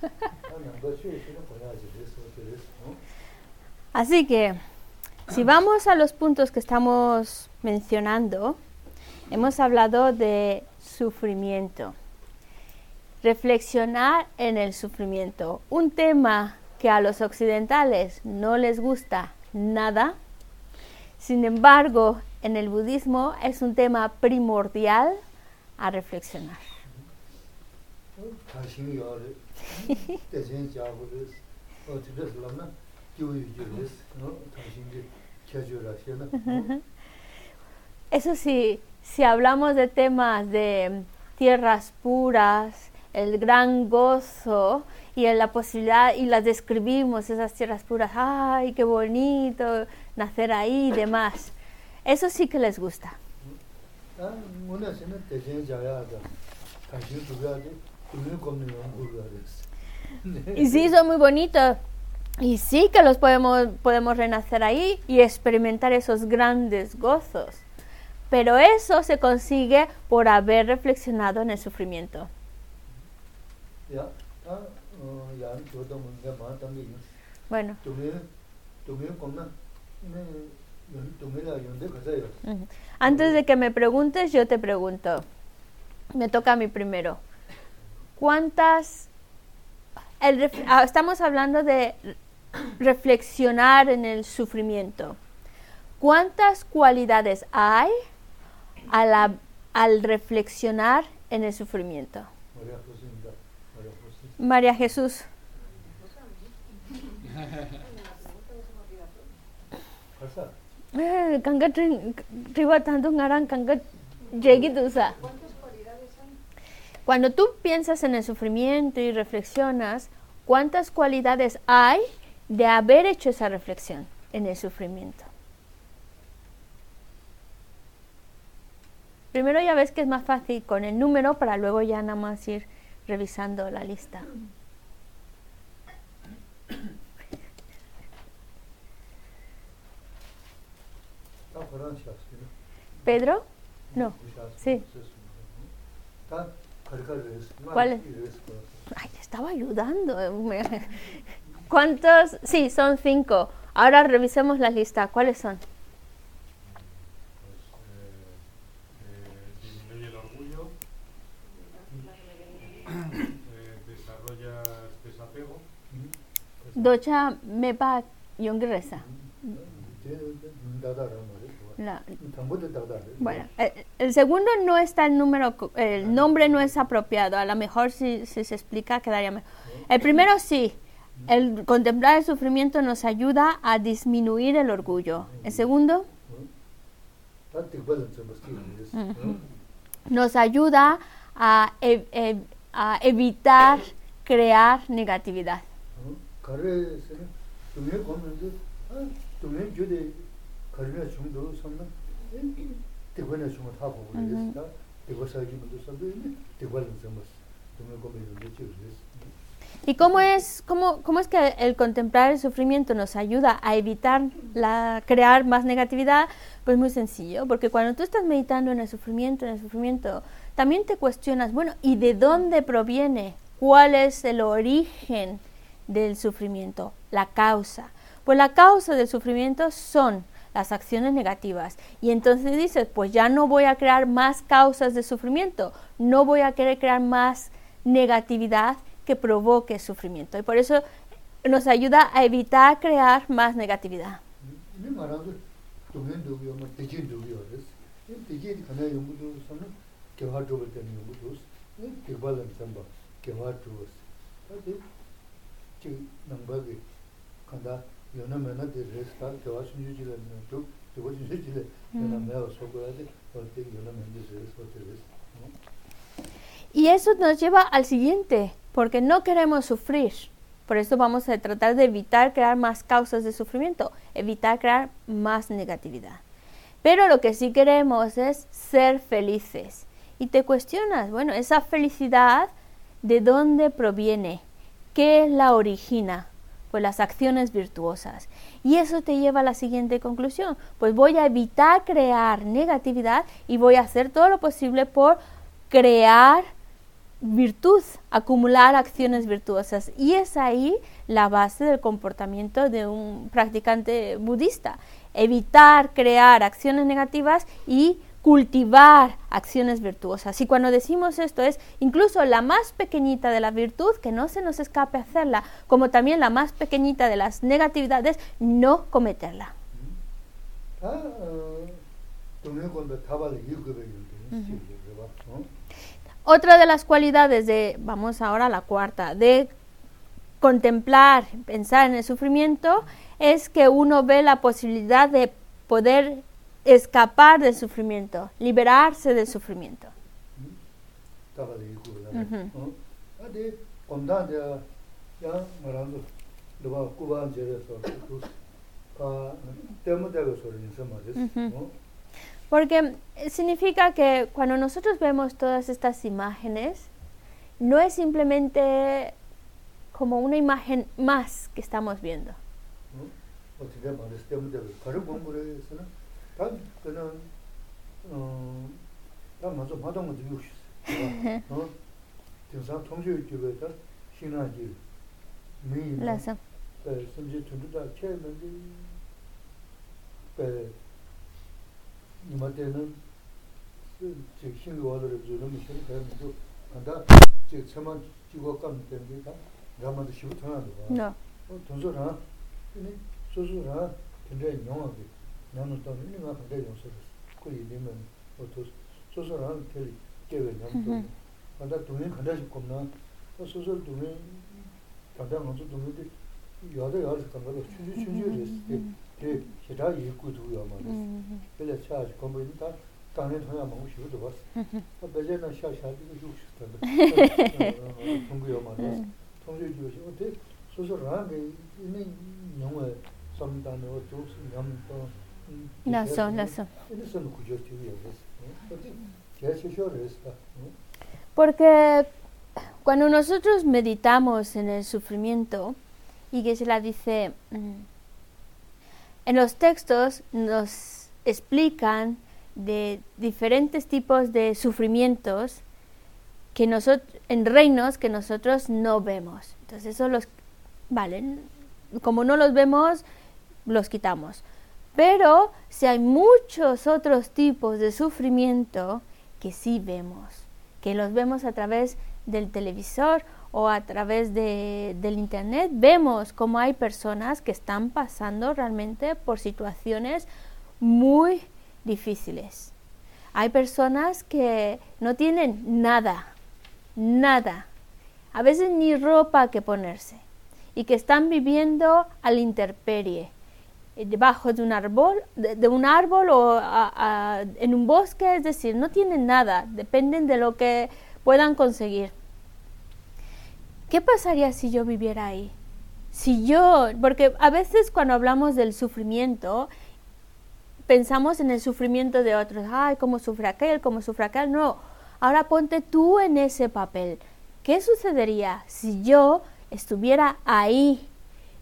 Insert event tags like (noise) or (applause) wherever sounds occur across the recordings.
(laughs) Así que, si vamos a los puntos que estamos mencionando, hemos hablado de sufrimiento. Reflexionar en el sufrimiento. Un tema que a los occidentales no les gusta nada. Sin embargo, en el budismo es un tema primordial a reflexionar. Eso sí, si hablamos de temas de tierras puras, el gran gozo y la posibilidad, y las describimos, esas tierras puras, ay, qué bonito nacer ahí y demás. Eso sí que les gusta. Y sí, son muy bonitos. Y sí que los podemos, podemos renacer ahí y experimentar esos grandes gozos. Pero eso se consigue por haber reflexionado en el sufrimiento. Bueno. Antes de que me preguntes, yo te pregunto. Me toca a mí primero. ¿Cuántas... Ah, estamos hablando de reflexionar en el sufrimiento. ¿Cuántas cualidades hay al reflexionar en el sufrimiento? María Jesús. Cuando tú piensas en el sufrimiento y reflexionas, ¿cuántas cualidades hay de haber hecho esa reflexión en el sufrimiento? Primero ya ves que es más fácil con el número para luego ya nada más ir revisando la lista. ¿Pedro? No. Sí. ¿Cuál? Ay, estaba ayudando. (laughs) ¿Cuántos? Sí, son cinco. Ahora revisemos la lista. ¿Cuáles son? Docha mepa yongresa. Bueno, el, segundo no está el número, el nombre no es apropiado. A lo mejor si, si se explica quedaría mejor. El primero sí, el contemplar el sufrimiento nos ayuda a disminuir el orgullo. El segundo nos ayuda a, a evitar crear negatividad. ¿Y cómo es, cómo, cómo es que el contemplar el sufrimiento nos ayuda a evitar la, crear más negatividad? Pues muy sencillo, porque cuando tú estás meditando en el sufrimiento, en el sufrimiento, también te cuestionas, bueno, ¿y de dónde proviene? ¿Cuál es el origen del sufrimiento? La causa. Pues la causa del sufrimiento son las acciones negativas. Y entonces dices, pues ya no voy a crear más causas de sufrimiento, no voy a querer crear más negatividad que provoque sufrimiento. Y por eso nos ayuda a evitar crear más negatividad. Y eso nos lleva al siguiente, porque no queremos sufrir. Por eso vamos a tratar de evitar crear más causas de sufrimiento, evitar crear más negatividad. Pero lo que sí queremos es ser felices. Y te cuestionas, bueno, esa felicidad, ¿de dónde proviene? ¿Qué la origina? Las acciones virtuosas. Y eso te lleva a la siguiente conclusión, pues voy a evitar crear negatividad y voy a hacer todo lo posible por crear virtud, acumular acciones virtuosas. Y es ahí la base del comportamiento de un practicante budista. Evitar crear acciones negativas y cultivar acciones virtuosas. Y cuando decimos esto es incluso la más pequeñita de la virtud, que no se nos escape hacerla, como también la más pequeñita de las negatividades, no cometerla. Otra de las cualidades de, vamos ahora a la cuarta, de contemplar, pensar en el sufrimiento, es que uno ve la posibilidad de poder escapar del sufrimiento, liberarse del sufrimiento. Porque significa que cuando nosotros vemos todas estas imágenes, no es simplemente como una imagen más que estamos viendo. 다 그는 어나 맞아 맞던 거 주고 싶어. (laughs) 어? 대사 통제 기회다 신나지. 미. 라서. 그 심지 두두다 체면지. 그 이마대는 즉 신고 와들을 주는 무슨 그래도 간다. 즉 처만 주고 가면 됩니다. 라마도 쉬고 타는 거. 네. 어 돈소라. 근데 소소라. 근데 영화도 kāndā rā chūchū chūchū rā 그 기타 이구도 요마데 그래 차지 컴퓨터 당연히 통화 먹고 싶어도 봤어 그 배제나 샤샤도 이거 싶었는데 통구 요마데 통주 주시 어때 소소라게 이미 영어 섬단에 어쩌스 염도 나서 나서 eso no cuyo tío ya es que porque cuando nosotros meditamos en el sufrimiento y que se la dice en los textos nos explican de diferentes tipos de sufrimientos que nosotros en reinos que nosotros no vemos. Entonces eso los vale, como no los vemos, los quitamos. Pero si hay muchos otros tipos de sufrimiento que sí vemos, que los vemos a través del televisor o a través de, del Internet vemos cómo hay personas que están pasando realmente por situaciones muy difíciles. Hay personas que no tienen nada, nada, a veces ni ropa que ponerse y que están viviendo a la intemperie eh, debajo de un árbol, de, un árbol o en un bosque, es decir, no tienen nada, dependen de lo que puedan conseguir. ¿qué pasaría si yo viviera ahí? Si yo, porque a veces cuando hablamos del sufrimiento, pensamos en el sufrimiento de otros, ay, cómo sufre aquel, cómo sufre aquel, no, ahora ponte tú en ese papel. ¿Qué sucedería si yo estuviera ahí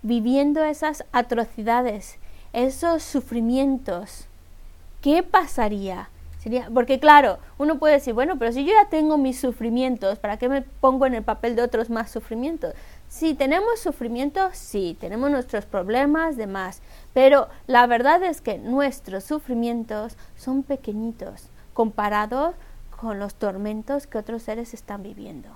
viviendo esas atrocidades, esos sufrimientos? ¿Qué pasaría? porque claro, uno puede decir, bueno, pero si yo ya tengo mis sufrimientos, ¿para qué me pongo en el papel de otros más sufrimientos? Si tenemos sufrimientos, sí, tenemos nuestros problemas, demás, pero la verdad es que nuestros sufrimientos son pequeñitos comparados con los tormentos que otros seres están viviendo.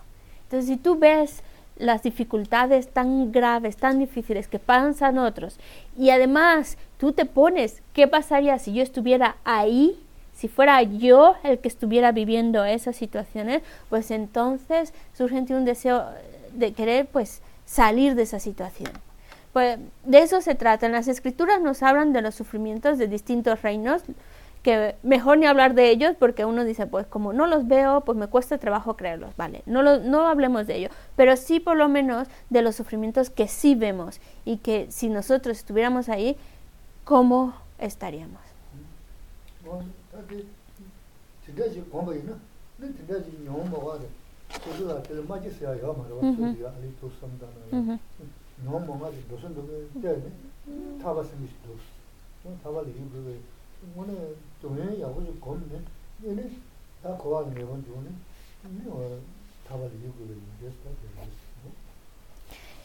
Entonces, si tú ves las dificultades tan graves, tan difíciles que pasan otros, y además tú te pones, ¿qué pasaría si yo estuviera ahí si fuera yo el que estuviera viviendo esas situaciones, pues entonces surge un deseo de querer pues salir de esa situación. Pues de eso se trata. En las escrituras nos hablan de los sufrimientos de distintos reinos, que mejor ni hablar de ellos porque uno dice, pues como no los veo, pues me cuesta trabajo creerlos, vale, no, no hablemos de ello, pero sí por lo menos de los sufrimientos que sí vemos y que si nosotros estuviéramos ahí, cómo estaríamos.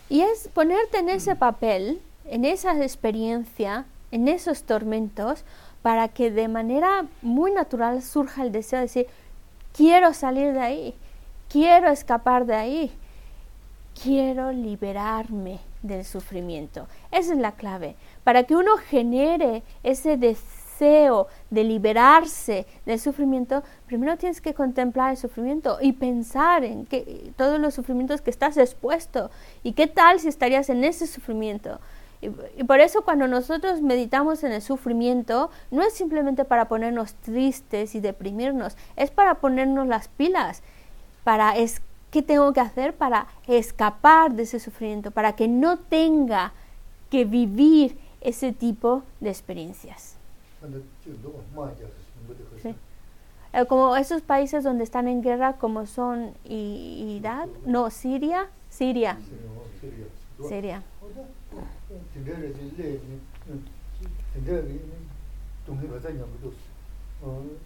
Y es ponerte en ese papel, en esa experiencia, en esos tormentos, para que de manera muy natural surja el deseo de decir, quiero salir de ahí, quiero escapar de ahí, quiero liberarme del sufrimiento. Esa es la clave. Para que uno genere ese deseo de liberarse del sufrimiento, primero tienes que contemplar el sufrimiento y pensar en que, todos los sufrimientos que estás expuesto y qué tal si estarías en ese sufrimiento. Y, y, por eso cuando nosotros meditamos en el sufrimiento, no es simplemente para ponernos tristes y deprimirnos, es para ponernos las pilas, para es, qué tengo que hacer para escapar de ese sufrimiento, para que no tenga que vivir ese tipo de experiencias. Sí. Eh, como esos países donde están en guerra, como son Irak, no, Siria, Siria. Siria. dendere di le, dendere di dungi baza nyambu dus,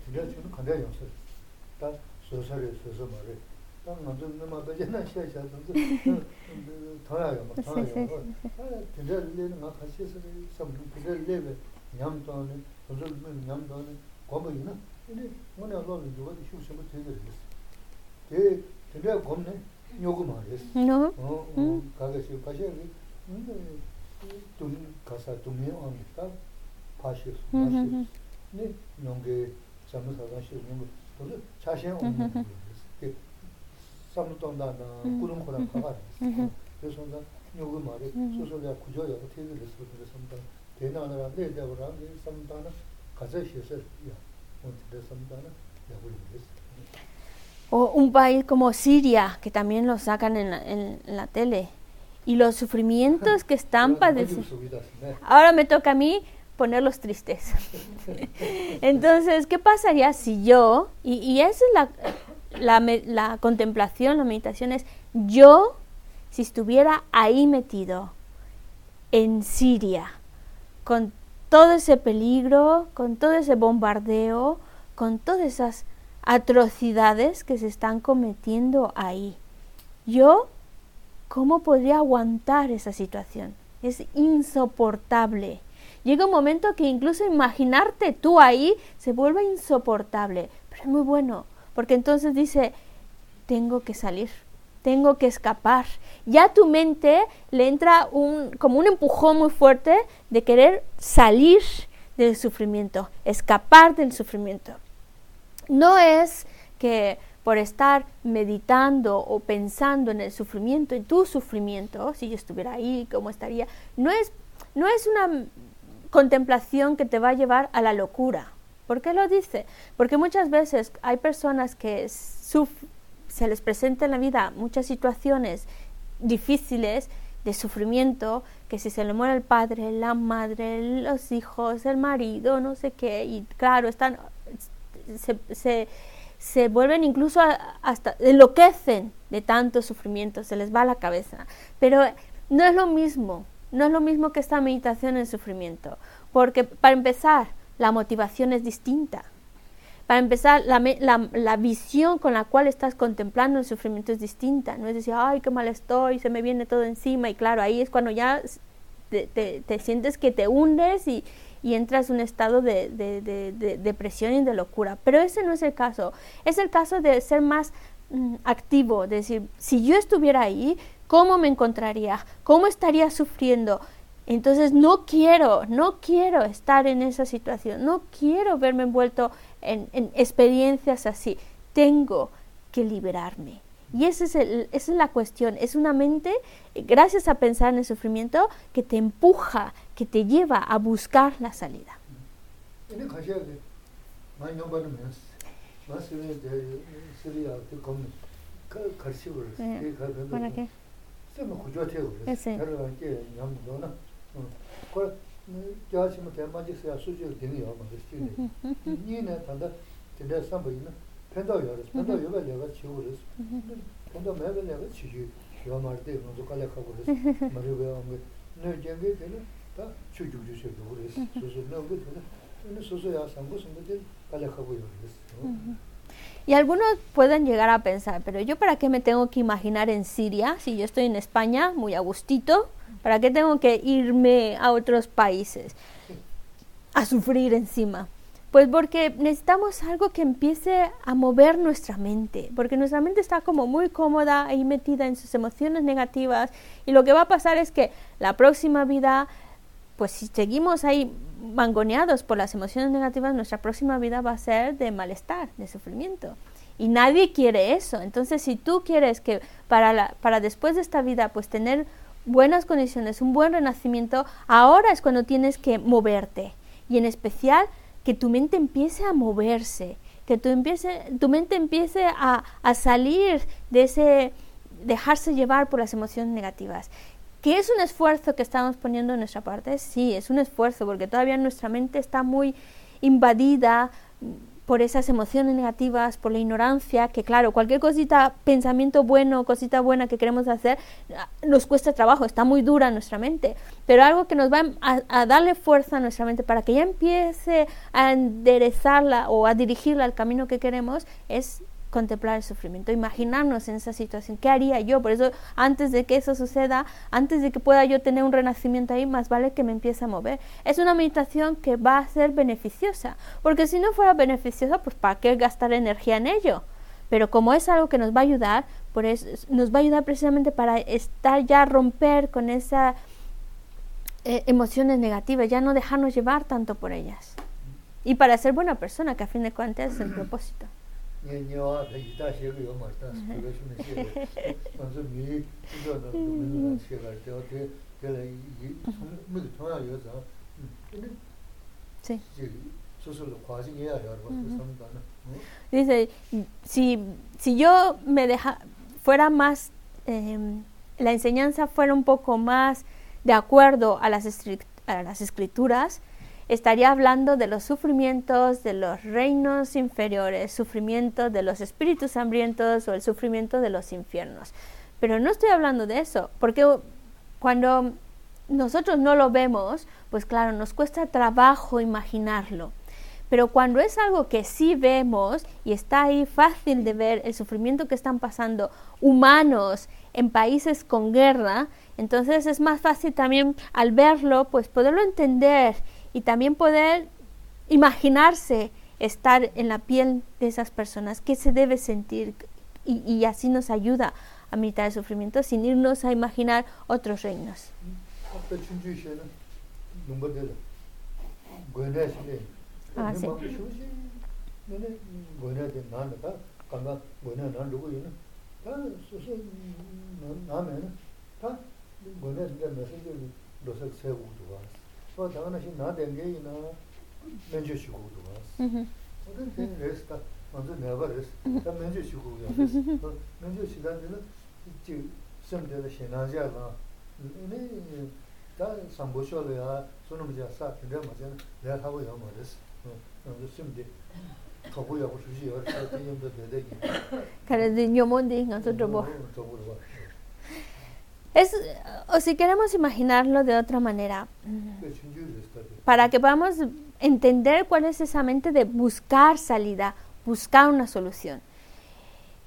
dendere chino kandaya yamsa, ta sosa re, sosa ma re, ta nganzu nima baje na xia xia zanzu, tanga yama, tanga yama, dendere le nga kashi sa re, samu, dendere le be nyam tanga ne, zanzu nyam tanga ne, gomba ina, ini ngani alo le yuwa di xiu shimu tegere resi, te dendere gom ne, nyogu ma resi, kaga xiu, kashi re, tēndā lē nā ngā khā shiā sā rī sām tō tēndā lē bē ñam tō nē, tō sō mē ñam tō nē, gō mā yī na chā shiā wā mē O un país como Siria, que también lo sacan en la, en la tele, y los sufrimientos que están padeciendo. Ahora me toca a mí ponerlos tristes. (laughs) Entonces, ¿qué pasaría si yo, y, y esa es la, la, la contemplación, la meditación es yo, si estuviera ahí metido, en Siria, con todo ese peligro, con todo ese bombardeo, con todas esas atrocidades que se están cometiendo ahí. Yo, ¿cómo podría aguantar esa situación? Es insoportable. Llega un momento que incluso imaginarte tú ahí se vuelve insoportable, pero es muy bueno, porque entonces dice, tengo que salir, tengo que escapar. Ya tu mente le entra un, como un empujón muy fuerte de querer salir del sufrimiento, escapar del sufrimiento. No es que por estar meditando o pensando en el sufrimiento, en tu sufrimiento, si yo estuviera ahí, ¿cómo estaría? No es, no es una contemplación que te va a llevar a la locura, ¿Por qué lo dice? Porque muchas veces hay personas que se les presenta en la vida muchas situaciones difíciles de sufrimiento, que si se le muere el padre, la madre, los hijos, el marido, no sé qué, y claro, están, se, se vuelven incluso hasta, enloquecen de tanto sufrimiento, se les va la cabeza. Pero no es lo mismo, no es lo mismo que esta meditación en sufrimiento, porque para empezar, la motivación es distinta. Para empezar, la, la, visión con la cual estás contemplando el sufrimiento es distinta. No es decir, ay, qué mal estoy, se me viene todo encima. Y claro, ahí es cuando ya te, te, sientes que te hundes y, y entras en un estado de, de, depresión y de locura. Pero ese no es el caso. Es el caso de ser más mm, activo, de decir, si yo estuviera ahí, ¿cómo me encontraría? ¿Cómo estaría sufriendo? Entonces no quiero, no quiero estar en esa situación, no quiero verme envuelto en, experiencias así. Tengo que liberarme. Y ese es esa es la cuestión. Es una mente, gracias a pensar en el sufrimiento, que te empuja, que te lleva a buscar la salida. Y algunos pueden llegar a pensar, pero yo para qué me tengo que imaginar en Siria si yo estoy en España muy a gustito, ¿para qué tengo que irme a otros países a sufrir encima? Pues porque necesitamos algo que empiece a mover nuestra mente, porque nuestra mente está como muy cómoda ahí metida en sus emociones negativas y lo que va a pasar es que la próxima vida, pues si seguimos ahí mangoneados por las emociones negativas, nuestra próxima vida va a ser de malestar, de sufrimiento. Y nadie quiere eso. Entonces, si tú quieres que para, la, para después de esta vida, pues tener buenas condiciones, un buen renacimiento, ahora es cuando tienes que moverte. Y en especial que tu mente empiece a moverse, que tu, empiece, tu mente empiece a, a salir de ese dejarse llevar por las emociones negativas. ¿Que es un esfuerzo que estamos poniendo en nuestra parte? Sí, es un esfuerzo porque todavía nuestra mente está muy invadida por esas emociones negativas, por la ignorancia, que claro, cualquier cosita, pensamiento bueno, cosita buena que queremos hacer, nos cuesta trabajo, está muy dura nuestra mente, pero algo que nos va a, darle fuerza a nuestra mente para que ya empiece a enderezarla o a dirigirla al camino que queremos es contemplar el sufrimiento, imaginarnos en esa situación, ¿qué haría yo? Por eso, antes de que eso suceda, antes de que pueda yo tener un renacimiento ahí, más vale que me empiece a mover. Es una meditación que va a ser beneficiosa, porque si no fuera beneficiosa, pues ¿para qué gastar energía en ello? Pero como es algo que nos va a ayudar, por eso, nos va a ayudar precisamente para estar ya romper con esas eh, emociones negativas, ya no dejarnos llevar tanto por ellas. Y para ser buena persona, que a fin de cuentas es el propósito. Sam da ne dice si si yo me deja fuera más eh, la enseñanza fuera un poco más de acuerdo a las, a las escrituras estaría hablando de los sufrimientos de los reinos inferiores, sufrimiento de los espíritus hambrientos o el sufrimiento de los infiernos. Pero no estoy hablando de eso, porque cuando nosotros no lo vemos, pues claro, nos cuesta trabajo imaginarlo. Pero cuando es algo que sí vemos y está ahí fácil de ver el sufrimiento que están pasando humanos en países con guerra, entonces es más fácil también al verlo, pues poderlo entender y también poder imaginarse estar en la piel de esas personas, qué se debe sentir y, así nos ayuda a meditar el sufrimiento sin irnos a imaginar otros reinos. Ah, sí. sō tāngā nā shī nā dēngē yī nā mēnchū shī gu gu wās. O tēn tēn rēs tā, mā tū nā bā rēs, tā mēnchū shī gu yā rēs. Mēnchū shī tā tēnā jī sēm tēnā shī nā jā rā, nē tā sāmbō shō rā yā, sō nā mā jā sā tēnā mā jā rā tā gu yā mā rēs. sēm tē tō gu yā gu shū shī yā rā, tā tē yam tā tē tē kī. Kā rā tē nyō mō tē ngā sō tō bō. Es, o si queremos imaginarlo de otra manera, para que podamos entender cuál es esa mente de buscar salida, buscar una solución.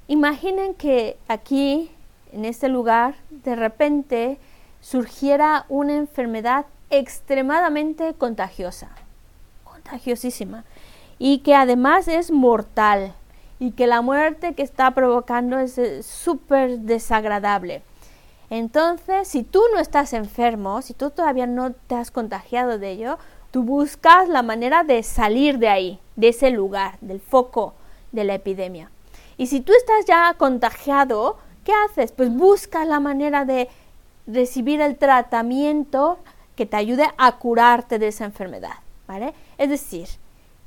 Imaginen que aquí, en este lugar, de repente surgiera una enfermedad extremadamente contagiosa, contagiosísima, y que además es mortal, y que la muerte que está provocando es eh, súper desagradable. Entonces, si tú no estás enfermo, si tú todavía no te has contagiado de ello, tú buscas la manera de salir de ahí, de ese lugar, del foco de la epidemia. Y si tú estás ya contagiado, ¿qué haces? Pues buscas la manera de recibir el tratamiento que te ayude a curarte de esa enfermedad, ¿vale? Es decir,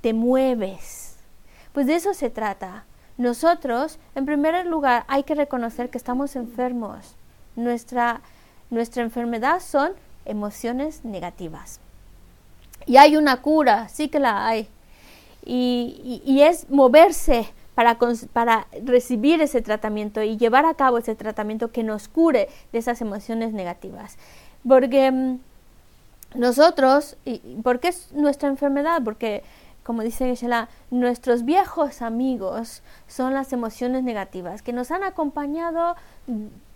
te mueves. Pues de eso se trata. Nosotros, en primer lugar, hay que reconocer que estamos enfermos nuestra, nuestra enfermedad son emociones negativas. Y hay una cura, sí que la hay. Y, y, es moverse para, para recibir ese tratamiento y llevar a cabo ese tratamiento que nos cure de esas emociones negativas. Porque mm, nosotros, y, ¿por qué es nuestra enfermedad? Porque como dice Geshe-la, nuestros viejos amigos son las emociones negativas que nos han acompañado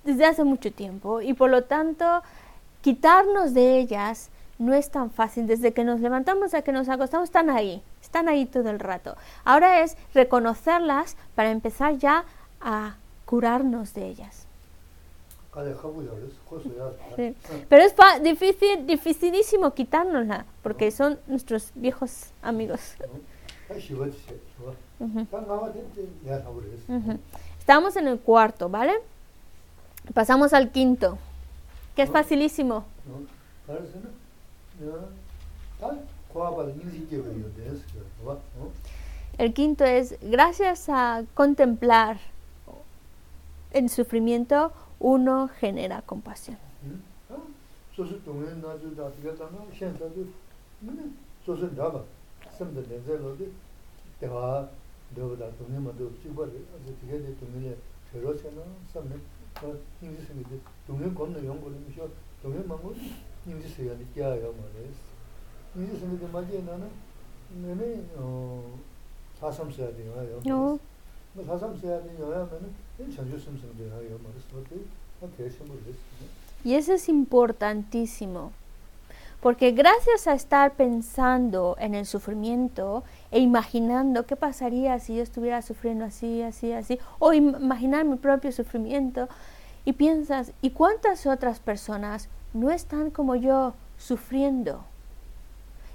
desde hace mucho tiempo y por lo tanto quitarnos de ellas no es tan fácil. Desde que nos levantamos a que nos acostamos están ahí, están ahí todo el rato. Ahora es reconocerlas para empezar ya a curarnos de ellas. Pero es difícil, dificilísimo quitárnosla, porque son nuestros viejos amigos. Estamos en el cuarto, ¿vale? Pasamos al quinto, que es facilísimo. El quinto es, gracias a contemplar el sufrimiento, uno genera compasión. 인지 쓰기도 동네 건너 연구를 미셔 동네 망고 인지 쓰야 되야 요 말레스 인지 쓰기도 맞이 나는 내내 어 사삼 써야 돼요 요. 뭐 사삼 써야 돼요 하면은 전주 쓰면 돼요 요 말레스 그때 다 대신 모르겠어요. Y eso es importantísimo. Porque gracias a estar pensando en el sufrimiento e imaginando qué pasaría si yo estuviera sufriendo así, así, así, o imaginar mi propio sufrimiento, y piensas, ¿y cuántas otras personas no están como yo sufriendo?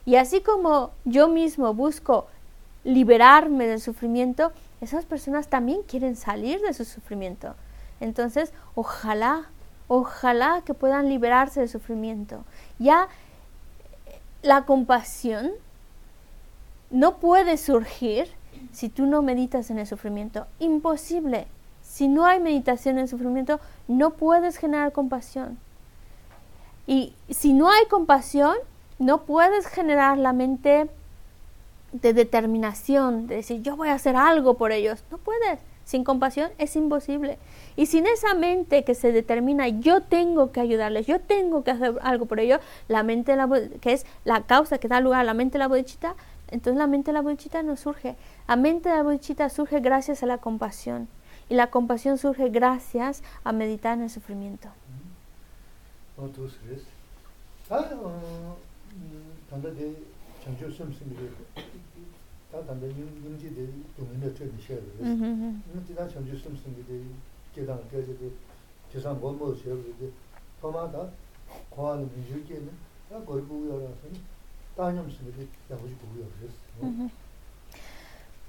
Y así como yo mismo busco liberarme del sufrimiento, esas personas también quieren salir de su sufrimiento. Entonces, ojalá, ojalá que puedan liberarse del sufrimiento. Ya la compasión no puede surgir si tú no meditas en el sufrimiento. Imposible. Si no hay meditación en el sufrimiento, no puedes generar compasión. Y si no hay compasión, no puedes generar la mente de determinación, de decir yo voy a hacer algo por ellos. No puedes. Sin compasión es imposible. Y sin esa mente que se determina yo tengo que ayudarles, yo tengo que hacer algo por ellos, la mente de la que es la causa que da lugar a la mente de la bodhichita, entonces la mente de la bodhichita no surge. La mente de la bodhichita surge gracias a la compasión. Y la compasión surge gracias a meditar en el sufrimiento.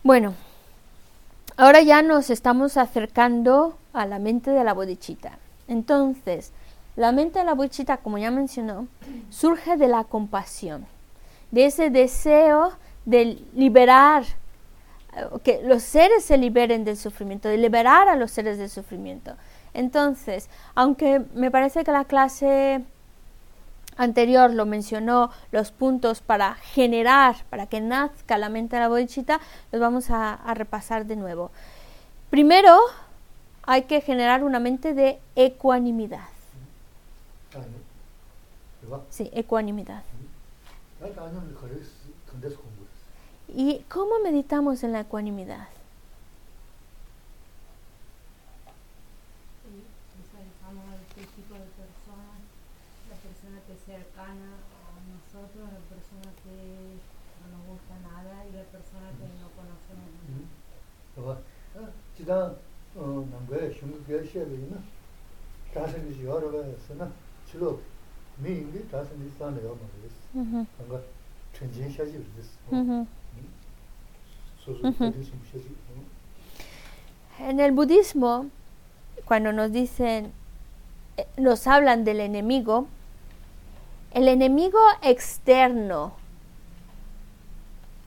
Bueno, ahora ya nos estamos acercando a la mente de la bodichita. Entonces, la mente de la bodichita, como ya mencionó, surge de la compasión, de ese deseo de liberar, que los seres se liberen del sufrimiento, de liberar a los seres del sufrimiento. Entonces, aunque me parece que la clase anterior lo mencionó, los puntos para generar, para que nazca la mente de la bodichita, los vamos a, a repasar de nuevo. Primero, hay que generar una mente de ecuanimidad. Sí, ecuanimidad. ¿Y cómo meditamos en la ecuanimidad? Visualizamos este tipo de personas, la persona que es cercana a nosotros, la persona que no nos gusta nada y la persona que no conocemos. 지단 어 남거에 중국 결시에는 다섯이 여러 가지나 주로 미인이 다섯이 있다네요 말이죠. 뭔가 전진 샤지 그랬어. En el budismo, cuando nos dicen, eh, nos hablan del enemigo, el enemigo externo,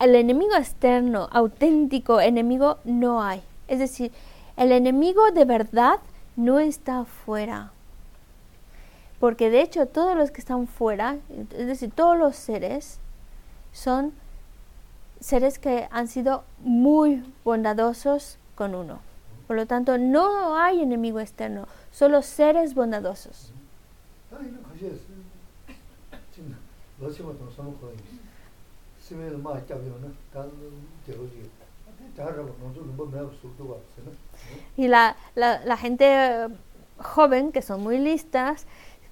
el enemigo externo, auténtico enemigo, no hay. Es decir, el enemigo de verdad no está fuera. Porque de hecho todos los que están fuera, es decir, todos los seres, son seres que han sido muy bondadosos con uno. Por lo tanto, no hay enemigo externo, solo seres bondadosos. Y la, la, la gente joven, que son muy listas,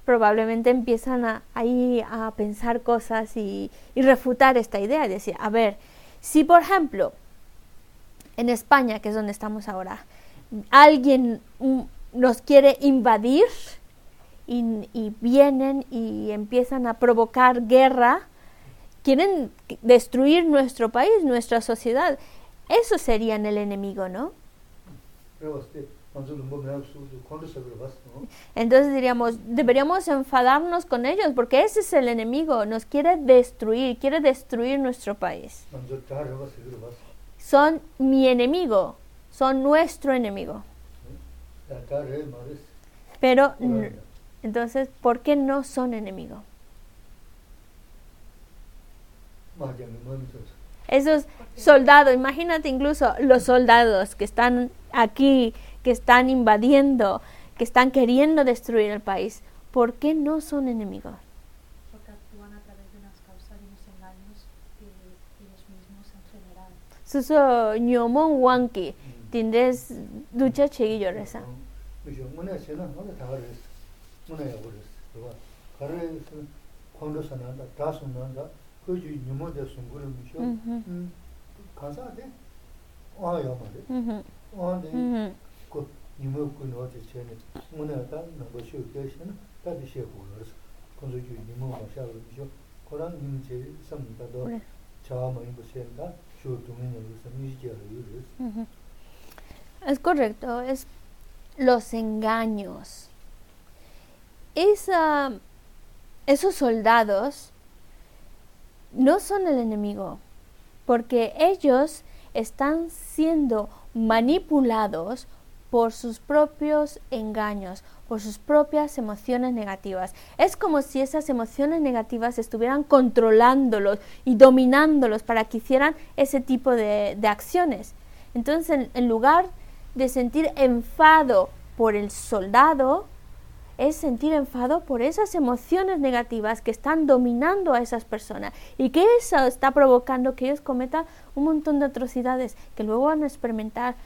probablemente empiezan a, ahí a pensar cosas y, y refutar esta idea. Decir, a ver, si por ejemplo en España, que es donde estamos ahora, alguien mm, nos quiere invadir y, y, vienen y empiezan a provocar guerra, quieren destruir nuestro país, nuestra sociedad. Eso sería el enemigo, ¿no? Entonces diríamos, deberíamos enfadarnos con ellos porque ese es el enemigo, nos quiere destruir, quiere destruir nuestro país. Son mi enemigo, son nuestro enemigo. Pero entonces, ¿por qué no son enemigos? Esos soldados, imagínate incluso los soldados que están aquí, que están invadiendo, que están queriendo destruir el país, ¿por qué no son enemigos? Porque actúan a través de unas causas y unos engaños que ellos mismos han generado. Suso nyomon wanki, tindres ducha chegi es correcto, es los engaños. Esa, um, esos soldados no son el enemigo, porque ellos están siendo manipulados por sus propios engaños, por sus propias emociones negativas. Es como si esas emociones negativas estuvieran controlándolos y dominándolos para que hicieran ese tipo de, acciones. Entonces, en lugar de sentir enfado por el soldado, es sentir enfado por esas emociones negativas que están dominando a esas personas y que eso está provocando que ellos cometan un montón de atrocidades que luego van a experimentar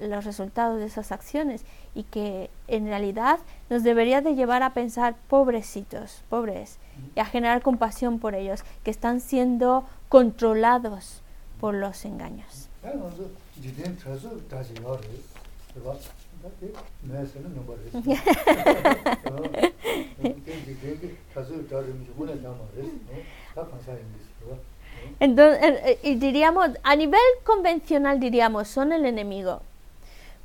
los resultados de esas acciones y que en realidad nos debería de llevar a pensar pobrecitos, pobres y a generar compasión por ellos que están siendo controlados por los engaños. (laughs) Entonces, y diríamos, a nivel convencional diríamos, son el enemigo.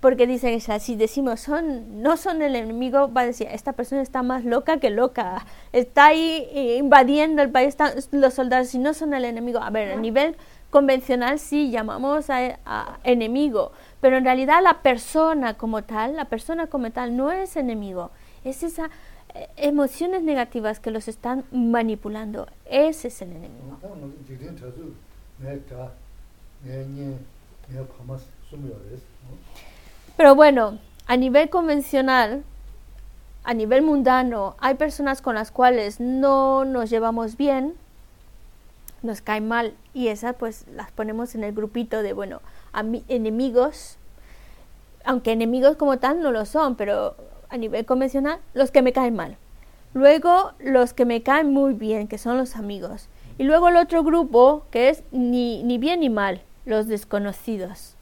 Porque dicen, si decimos, son, no son el enemigo, va a decir, esta persona está más loca que loca. Está ahí invadiendo el país, los soldados, si no son el enemigo. A ver, a nivel convencional sí llamamos a enemigo, pero en realidad la persona como tal, la persona como tal no es enemigo, es esas eh, emociones negativas que los están manipulando, ese es el enemigo. Pero bueno, a nivel convencional, a nivel mundano, hay personas con las cuales no nos llevamos bien, nos caen mal y esas pues las ponemos en el grupito de, bueno, enemigos, aunque enemigos como tal no lo son, pero a nivel convencional, los que me caen mal. Luego los que me caen muy bien, que son los amigos. Y luego el otro grupo, que es ni, ni bien ni mal, los desconocidos.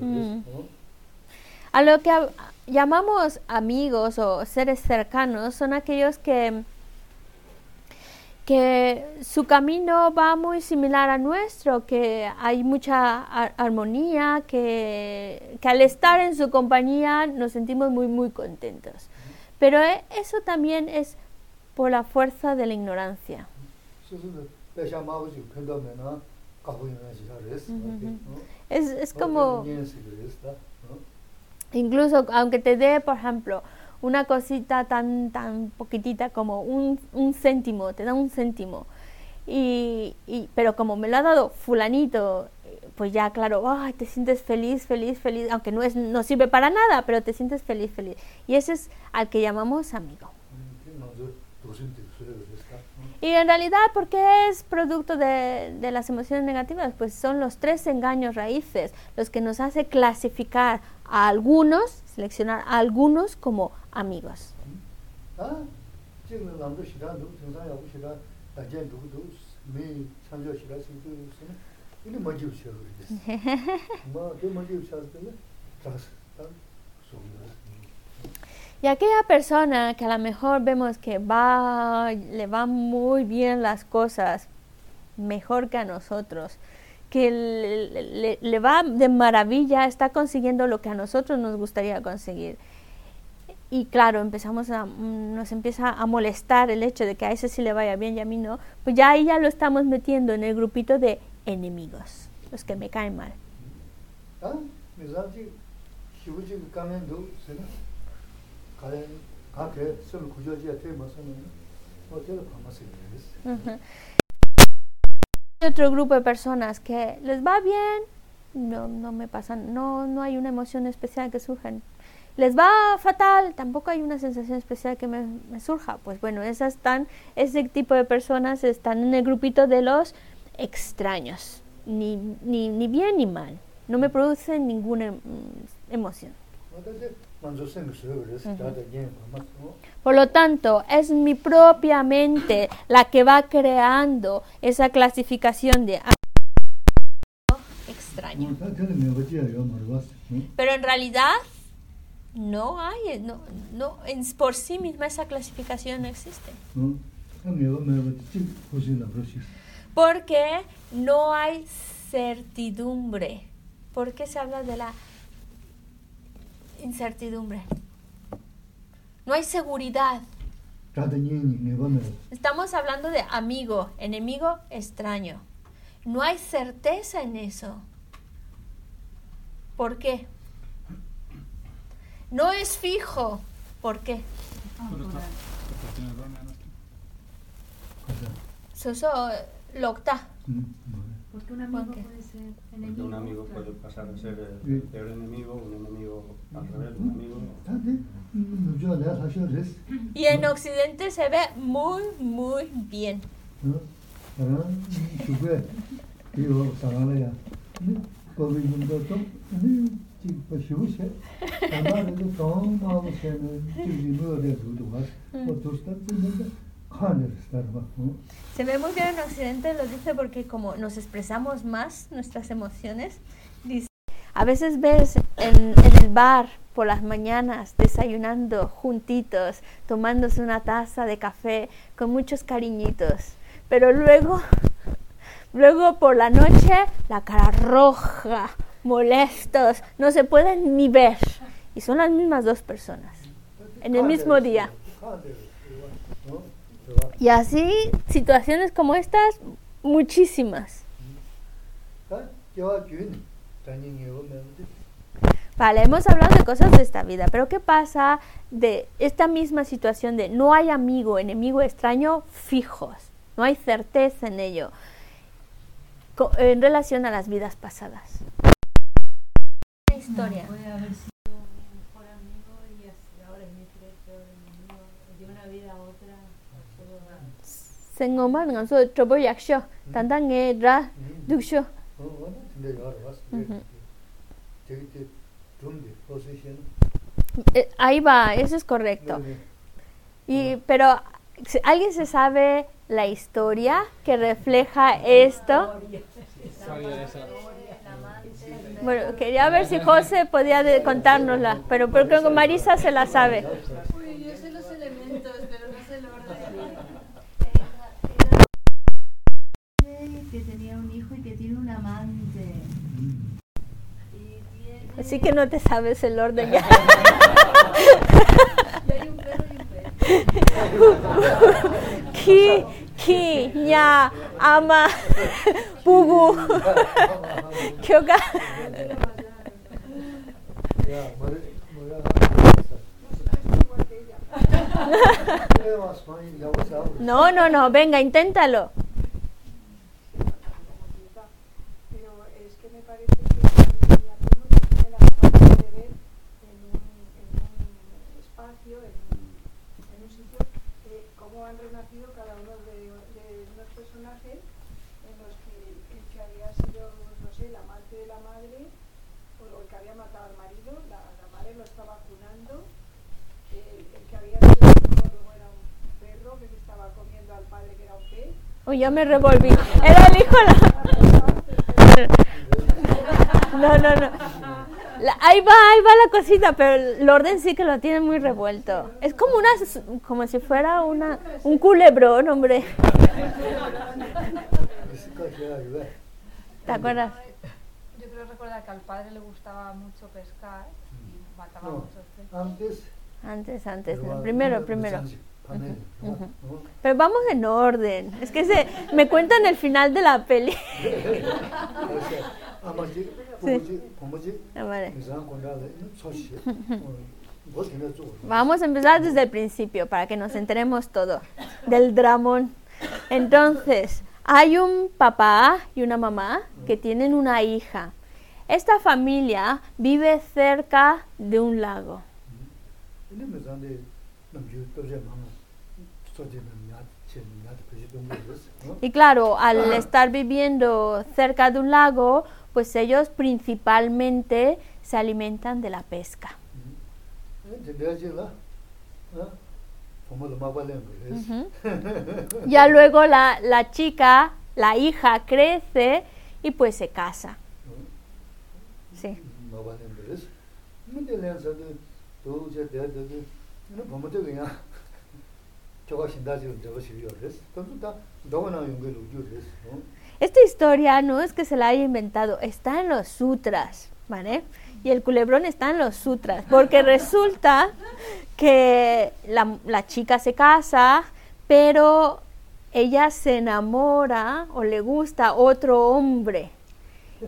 Mm. A lo que llamamos amigos o seres cercanos son aquellos que, que su camino va muy similar a nuestro, que hay mucha armonía, que, que, al estar en su compañía nos sentimos muy, muy contentos. Pero eh, eso también es por la fuerza de la ignorancia. Es, es como... Incluso aunque te dé, por ejemplo, una cosita tan, tan poquitita como un, un céntimo, te da un céntimo, y, pero como me lo ha dado fulanito, pues ya claro, te sientes feliz, feliz, feliz, aunque no, es, no sirve para nada, pero te sientes feliz, feliz. Y ese es al que llamamos amigo. Y en realidad, ¿por qué es producto de, de, las emociones negativas? Pues son los tres engaños raíces los que nos hace clasificar a algunos, seleccionar a algunos como amigos. (laughs) Y aquella persona que a lo mejor vemos que va, le va muy bien las cosas, mejor que a nosotros, que le, le, va de maravilla, está consiguiendo lo que a nosotros nos gustaría conseguir. Y claro, empezamos a, nos empieza a molestar el hecho de que a ese sí le vaya bien y a mí no, pues ya ahí ya lo estamos metiendo en el grupito de enemigos, los que me caen mal. Hay otro grupo de personas que les va bien, no, no me pasan, no, no hay una emoción especial que surjan. Les va fatal, tampoco hay una sensación especial que me, surja. Pues bueno, esas están, ese tipo de personas están en el grupito de los extraños, ni, ni, ni bien ni mal. No me producen ninguna emoción. Por lo tanto, es mi propia mente la que va creando esa clasificación de extraño. Pero en realidad no hay, no, no, en, por sí misma esa clasificación no existe. Porque no hay certidumbre. ¿Por qué se habla de la incertidumbre. No hay seguridad. Estamos hablando de amigo, enemigo, extraño. No hay certeza en eso. ¿Por qué? No es fijo. ¿Por qué? Soso, locta. Porque un amigo puede ser enemigo. Porque un amigo puede pasar a ser el peor enemigo, un enemigo al revés, un amigo. Y en Occidente se ve muy, muy bien. Se ve muy bien en Occidente, lo dice porque como nos expresamos más nuestras emociones, dice, a veces ves en, el bar por las mañanas desayunando juntitos, tomándose una taza de café con muchos cariñitos, pero luego, luego por la noche la cara roja, molestos, no se pueden ni ver. Y son las mismas dos personas en el mismo día. Y así, situaciones como estas, muchísimas. Vale, hemos hablado de cosas de esta vida, pero ¿qué pasa de esta misma situación de no hay amigo, enemigo extraño fijos? No hay certeza en ello en relación a las vidas pasadas. historia. 생엄 sengomar ngan so trouble yaksho tanda nge ra duksho ahí va eso es correcto. y pero alguien se sabe la historia que refleja esto bueno quería ver si José podía contárnosla pero porque Marisa se la sabe. Así que no te sabes el orden ya. hay un perro y un Ki, ki, ña, ama, pugu, kyoga. No, no, no, venga, inténtalo. un sitio, eh, cómo han renacido cada uno de, de los personajes en los que el que había sido, no sé, el amante de la madre, o el que había matado al marido, la, la madre lo estaba vacunando, el, el, que había sido luego era un perro que se estaba comiendo al padre que era un pez. Uy, ya me revolví. Era el hijo la... No, no, no. ahí va, ahí va la cosita, pero el orden sí que lo tiene muy revuelto. Es como una, como si fuera una, un culebrón, hombre. ¿Te acuerdas? Yo creo recordar que al padre le gustaba mucho pescar y mataba muchos peces. Antes. Antes, antes. Primero, primero. Pero vamos en orden. Es que se me cuentan el final de la peli. (laughs) (laughs) Vamos a empezar desde el principio para que nos enteremos todo del dramón. Entonces, hay un papá y una mamá que tienen una hija. Esta familia vive cerca de un lago. Y claro, al estar viviendo cerca de un lago, pues ellos principalmente se alimentan de la pesca. Ya luego la, la chica, la hija, crece y pues se casa. Sí. Esta historia no es que se la haya inventado, está en los sutras, ¿vale? Y el culebrón está en los sutras, porque (laughs) resulta que la, la chica se casa, pero ella se enamora o le gusta otro hombre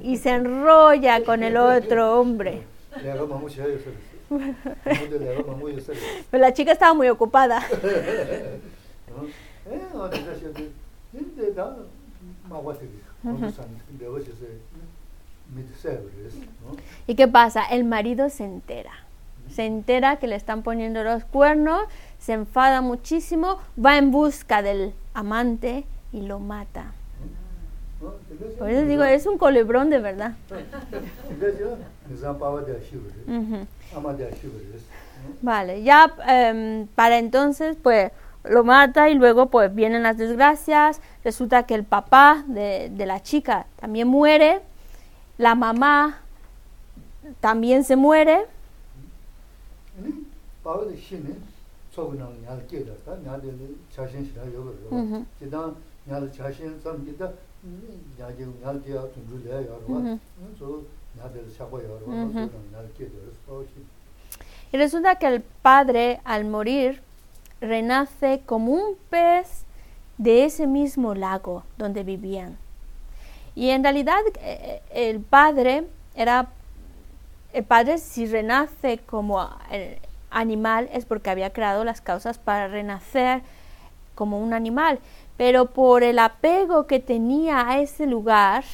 y se enrolla con el otro hombre. Pero la chica estaba muy ocupada. (laughs) ¿Y qué pasa? El marido se entera. Se entera que le están poniendo los cuernos, se enfada muchísimo, va en busca del amante y lo mata. Por eso digo, es un colebrón de verdad. Vale, ya em, para entonces, pues lo mata y luego pues vienen las desgracias. Resulta que el papá de, de la chica también muere, la mamá también se muere. Y resulta que el padre, al morir, renace como un pez de ese mismo lago donde vivían. Y en realidad eh, eh, el padre era, el padre si renace como eh, animal es porque había creado las causas para renacer como un animal pero por el apego que tenía a ese lugar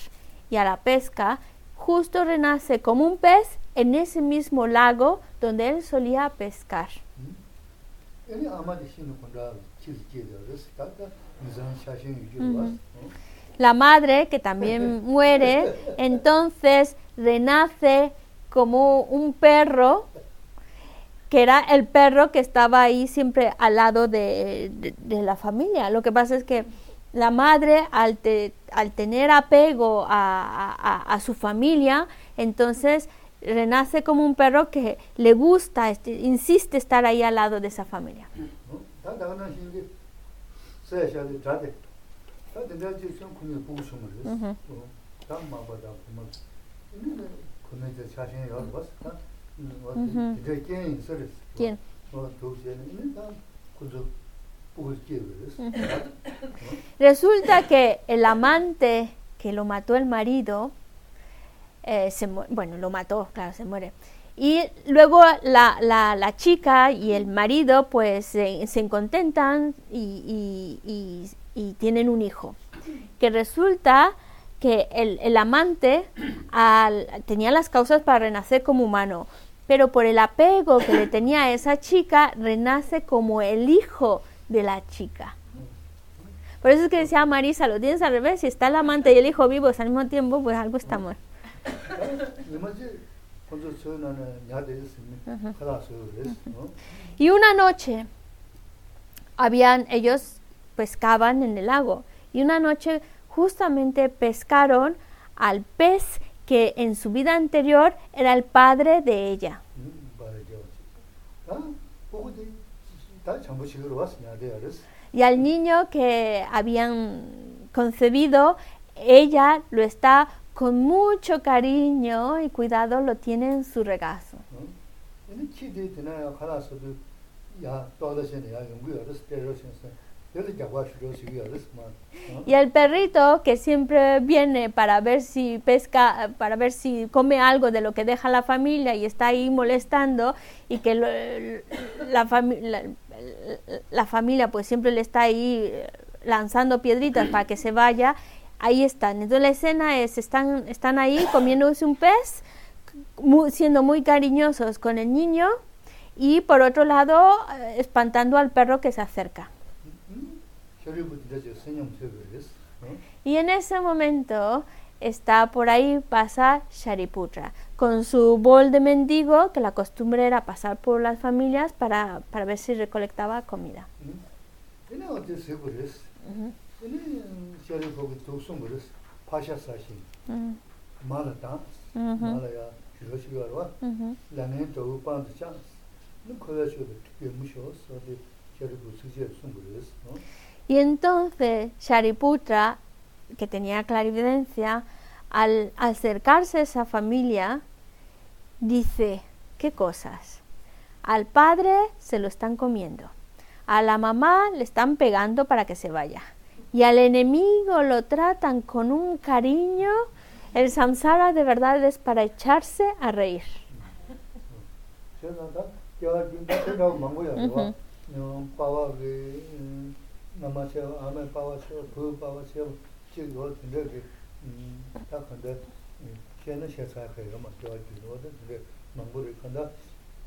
y a la pesca, justo renace como un pez en ese mismo lago donde él solía pescar. La madre, que también (laughs) muere, entonces renace como un perro que era el perro que estaba ahí siempre al lado de, la familia. Lo que pasa es que la madre, al, al tener apego a, su familia, entonces renace como un perro que le gusta, este, insiste estar ahí al lado de esa familia. Resulta que el amante que lo mató el marido, eh, se bueno, lo mató, claro, se muere. Y luego la, la, chica y el marido pues se, se contentan y, y, tienen un hijo. Que resulta que el, el amante tenía las causas para renacer como humano, pero por el apego que le tenía a esa chica, renace como el hijo de la chica. Por eso es que decía Marisa, lo tienes al revés, si está el amante y el hijo vivos al mismo tiempo, pues algo está mal. Y una noche habían ellos pescaban en el lago y una noche justamente pescaron al pez que en su vida anterior era el padre de ella. Y al niño que habían concebido, ella lo está con mucho cariño y cuidado, lo tiene en su regazo. Y el perrito que siempre viene para ver si pesca, para ver si come algo de lo que deja la familia y está ahí molestando y que la, la, familia pues siempre le está ahí lanzando piedritas para que se vaya, ahí están. Entonces la escena es, están, están ahí comiéndose un pez, siendo muy cariñosos con el niño y por otro lado eh, espantando al perro que se acerca. Y en ese momento está por ahí pasa Shariputra con su bol de mendigo que la costumbre era pasar por las familias para, para ver si recolectaba comida. Y entonces Shariputra, que tenía clarividencia, al acercarse a esa familia, dice, ¿qué cosas? Al padre se lo están comiendo, a la mamá le están pegando para que se vaya, y al enemigo lo tratan con un cariño, el samsara de verdad es para echarse a reír. nama chewa, ame pawa chewa, puu pawa chewa, chik yo tinte ki ta kanda kena she tsaya kaya kama kiawa jino wada tinte manguri kanda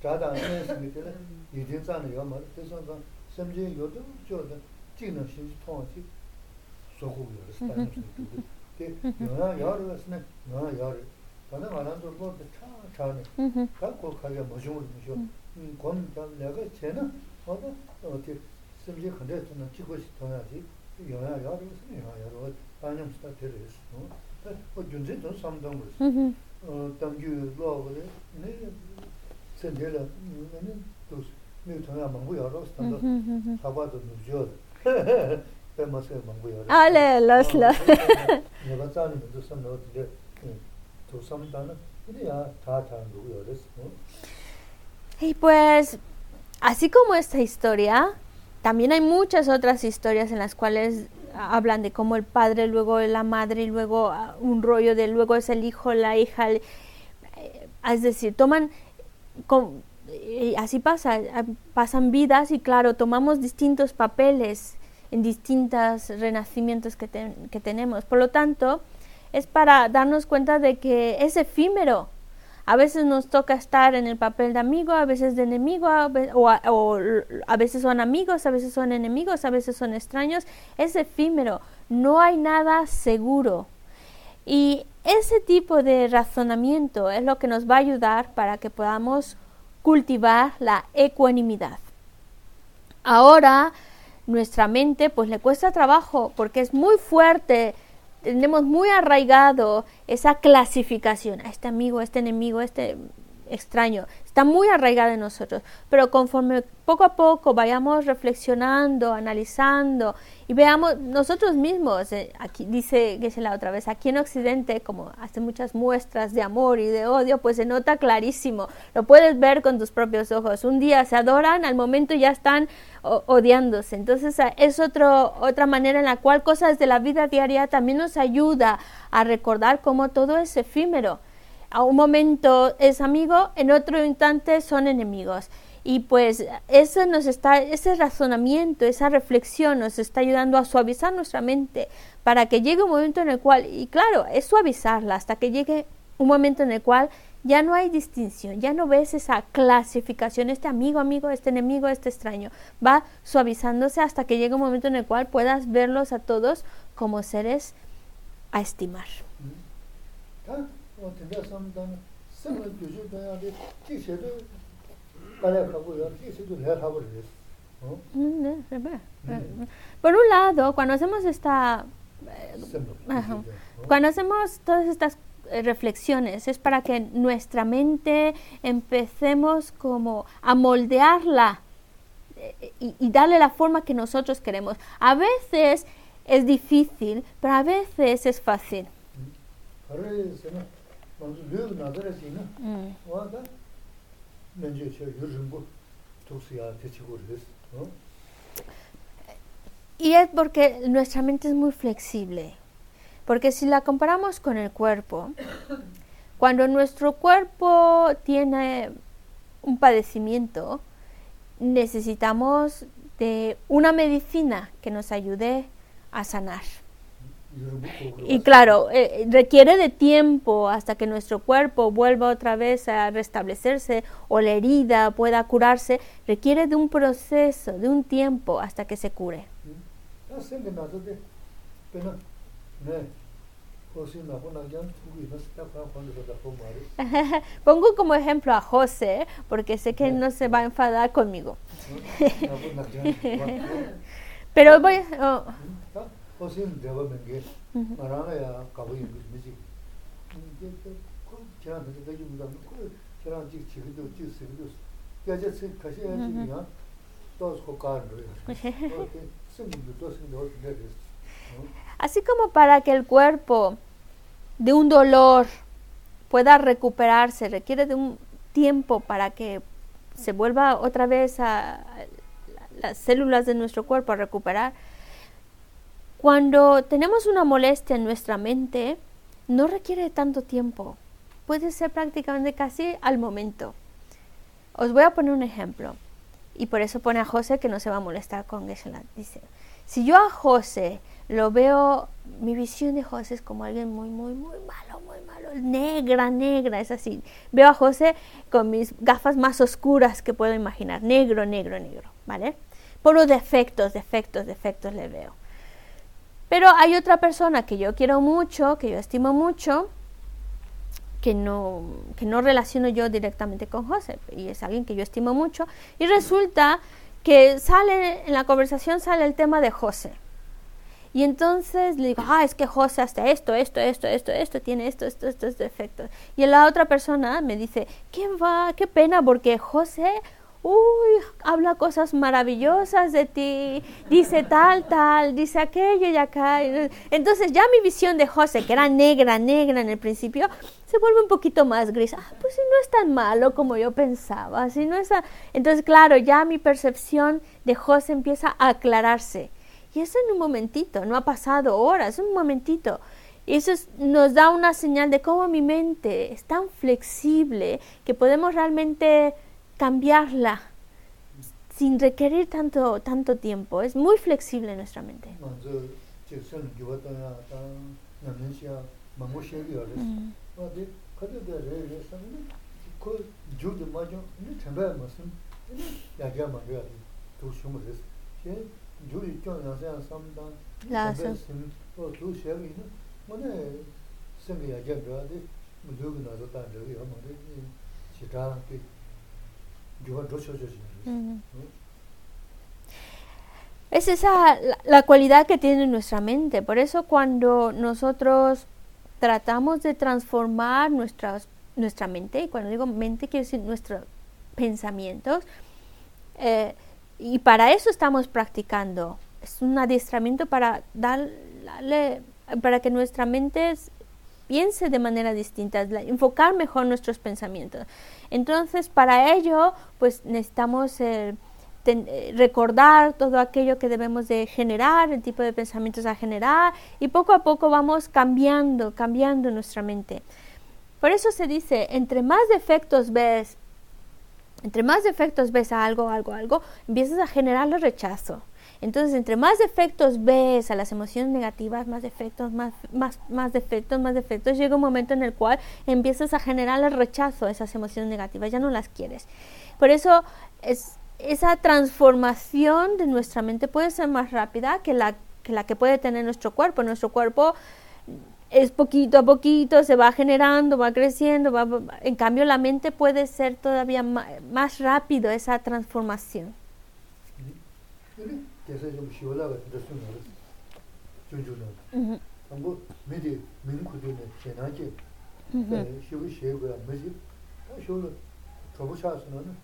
chada ane (laughs) (laughs) singi tila yidin tsana yo mara, tesan kan semje yo to jo da chik na shinji tonga chik soku yo rasi tanya singi tudu te yona yari wasne, yona yari kanda nga nanzo lo de cha cha ne ka ko kaya mojumur misho kon ta lega chena wada 심지 근데 저는 찍고 싶어야지 영화 여러 영화 여러 반영 스타 테레스 어 준지 좀 삼동 그랬어 어 당규 로그래 네 센데라 네 또 미우터나 망고 여러 스타도 사바도 누죠 페마세 망고 여러 알레 러슬러 내가 짜는 것도 삼도 어떻게 또 삼다는 그래야 다 다른 거 여러스 Y pues, así como esta historia, también hay muchas otras historias en las cuales hablan de cómo el padre, luego la madre y luego ah, un rollo de luego es el hijo, la hija. Eh, es decir, toman, así pasa, ah, pasan vidas y claro, tomamos distintos papeles en distintos renacimientos que, que tenemos. Por lo tanto, es para darnos cuenta de que es efímero a veces nos toca estar en el papel de amigo, a veces de enemigo, o, a, veces son amigos, a veces son enemigos, a veces son extraños. Es efímero, no hay nada seguro. Y ese tipo de razonamiento es lo que nos va a ayudar para que podamos cultivar la ecuanimidad. Ahora nuestra mente pues le cuesta trabajo porque es muy fuerte tenemos muy arraigado esa clasificación, a este amigo, a este enemigo, a este extraño, está muy arraigada en nosotros, pero conforme poco a poco vayamos reflexionando, analizando y veamos nosotros mismos, eh, aquí dice la otra vez, aquí en Occidente, como hace muchas muestras de amor y de odio, pues se nota clarísimo, lo puedes ver con tus propios ojos, un día se adoran, al momento ya están odiándose, entonces es otro, otra manera en la cual cosas de la vida diaria también nos ayuda a recordar cómo todo es efímero, a un momento es amigo, en otro instante son enemigos. Y pues eso nos está, ese razonamiento, esa reflexión nos está ayudando a suavizar nuestra mente para que llegue un momento en el cual, y claro, es suavizarla hasta que llegue un momento en el cual ya no hay distinción, ya no ves esa clasificación, este amigo, amigo, este enemigo, este extraño. Va suavizándose hasta que llega un momento en el cual puedas verlos a todos como seres a estimar. Por un lado, cuando hacemos esta cuando hacemos todas estas eh, reflexiones es para que nuestra mente empecemos como a moldearla eh, y, darle la forma que nosotros queremos. A veces es difícil, pero a veces es fácil. Y es porque nuestra mente es muy flexible. Porque si la comparamos con el cuerpo, cuando nuestro cuerpo tiene un padecimiento, necesitamos de una medicina que nos ayude a sanar. Y claro, eh, requiere de tiempo hasta que nuestro cuerpo vuelva otra vez a restablecerse o la herida pueda curarse. Requiere de un proceso, de un tiempo hasta que se cure. (laughs) Pongo como ejemplo a José, porque sé que no se va a enfadar conmigo. (laughs) Pero voy (laughs) Así como para que el cuerpo de un dolor pueda recuperarse, requiere de un tiempo para que se vuelva otra vez a las células de nuestro cuerpo a recuperar. Cuando tenemos una molestia en nuestra mente, no requiere tanto tiempo. Puede ser prácticamente casi al momento. Os voy a poner un ejemplo. Y por eso pone a José que no se va a molestar con Geshe-la. Dice, si yo a José lo veo, mi visión de José es como alguien muy, muy, muy malo, muy malo, negra, negra, es así. Veo a José con mis gafas más oscuras que puedo imaginar, negro, negro, negro, ¿vale? Por los defectos, defectos, defectos le veo. Pero hay otra persona que yo quiero mucho, que yo estimo mucho, que no, que no relaciono yo directamente con José, y es alguien que yo estimo mucho, y resulta que sale, en la conversación sale el tema de José. Y entonces le digo, ah, es que José hasta esto, esto, esto, esto, esto, tiene esto, esto, estos defectos. Y la otra persona me dice, ¿qué va? Qué pena, porque José, uy, habla cosas maravillosas de ti, dice tal, tal, dice aquello y acá. Entonces ya mi visión de José, que era negra, negra en el principio, se vuelve un poquito más gris. Ah, pues si no es tan malo como yo pensaba, si no es... Entonces, claro, ya mi percepción de José empieza a aclararse y eso en un momentito, no ha pasado horas, un momentito. Y eso nos da una señal de cómo mi mente es tan flexible que podemos realmente cambiarla sin requerir tanto, tanto tiempo. Es muy flexible nuestra mente. Es esa la, cualidad que tiene nuestra mente. Por eso cuando nosotros tratamos de transformar nuestras, nuestra mente, y cuando digo mente quiero decir nuestros pensamientos, eh, y para eso estamos practicando. Es un adiestramiento para darle, para que nuestra mente piense de manera distinta, enfocar mejor nuestros pensamientos. Entonces, para ello, pues necesitamos eh, eh, recordar todo aquello que debemos de generar, el tipo de pensamientos a generar, y poco a poco vamos cambiando, cambiando nuestra mente. Por eso se dice, entre más defectos ves entre más defectos ves algo, algo, algo, empiezas a generarle rechazo. Entonces, entre más defectos ves a las emociones negativas, más defectos, más, más, más defectos, más defectos, llega un momento en el cual empiezas a generar el rechazo a esas emociones negativas, ya no las quieres. Por eso es, esa transformación de nuestra mente puede ser más rápida que la que, la que puede tener nuestro cuerpo. Nuestro cuerpo es poquito a poquito, se va generando, va creciendo, va, en cambio la mente puede ser todavía más, más rápido esa transformación. 대세 좀 쉬워라 그랬으면 준주는 전부 미리 민구도네. 제나게 쉬고 쉬고야 뭐지? 쉬고 저부샤스는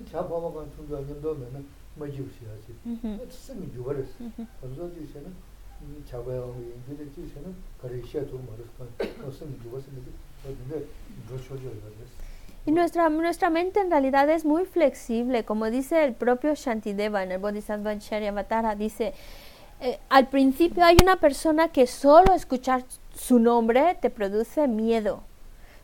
이 잡아먹은 총도 안 된다면은 뭐지 없어야지. 쓰면 유발했어. 그래서 이제는 이 잡아요 이제 이제는 거래시야 돈 벌었어 무슨 누가 쓰는지 근데 뭐 쇼죠 이거 Y nuestra, nuestra mente en realidad es muy flexible, como dice el propio Shantideva en el Bodhisattva Charyavatara, dice, eh, al principio hay una persona que solo escuchar su nombre te produce miedo,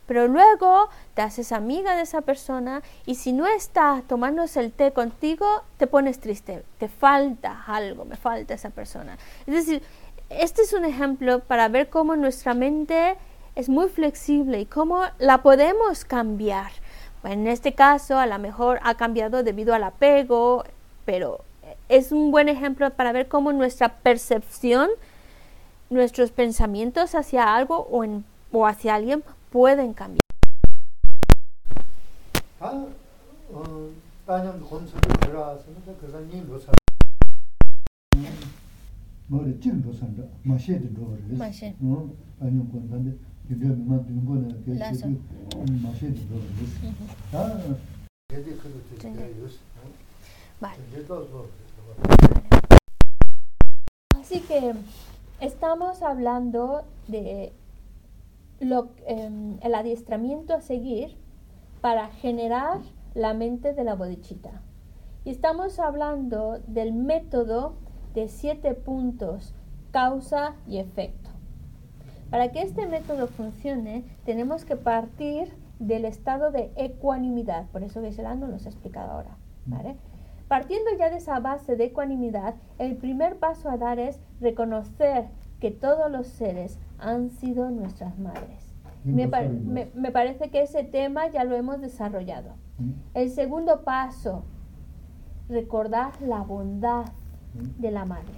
pero luego te haces amiga de esa persona y si no está tomándose el té contigo, te pones triste, te falta algo, me falta esa persona. Es decir, este es un ejemplo para ver cómo nuestra mente es muy flexible. Y cómo la podemos cambiar. en este caso, a lo mejor ha cambiado debido al apego, pero es un buen ejemplo para ver cómo nuestra percepción, nuestros pensamientos hacia algo o, o hacia alguien pueden cambiar. Así que estamos hablando de lo, em, el adiestramiento a seguir para generar la mente de la bodichita. Y estamos hablando del método de siete puntos, causa y efecto. Para que este método funcione, tenemos que partir del estado de ecuanimidad, por eso Geshe-la nos ha explicado ahora. Partiendo ya de esa base de ecuanimidad, el primer paso a dar es reconocer que todos los seres han sido nuestras madres. Me, me, parece que ese tema ya lo hemos desarrollado. El segundo paso, recordar la bondad de la madre.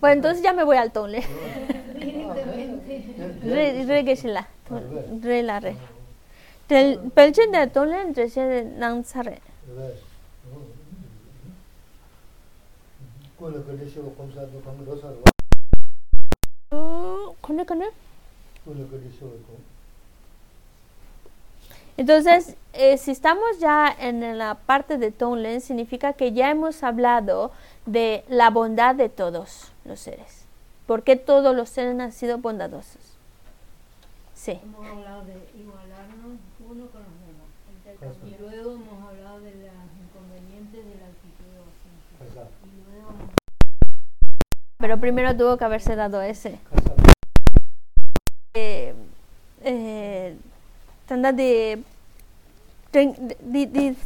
Pues entonces ya me voy al tonle. (laughs) re re que se la. Re. Del pelchen de tonle entre se nang sare. ¿Con con? Entonces, eh, si estamos ya en la parte de Tonlen, significa que ya hemos hablado de la bondad de todos los seres. Porque todos los seres han sido bondadosos. Sí. Hemos hablado de igualarnos uno con los demás. Y luego hemos hablado de los inconvenientes de la actitud Pero primero tuvo que haberse dado ese. Eh, eh, tanda de di di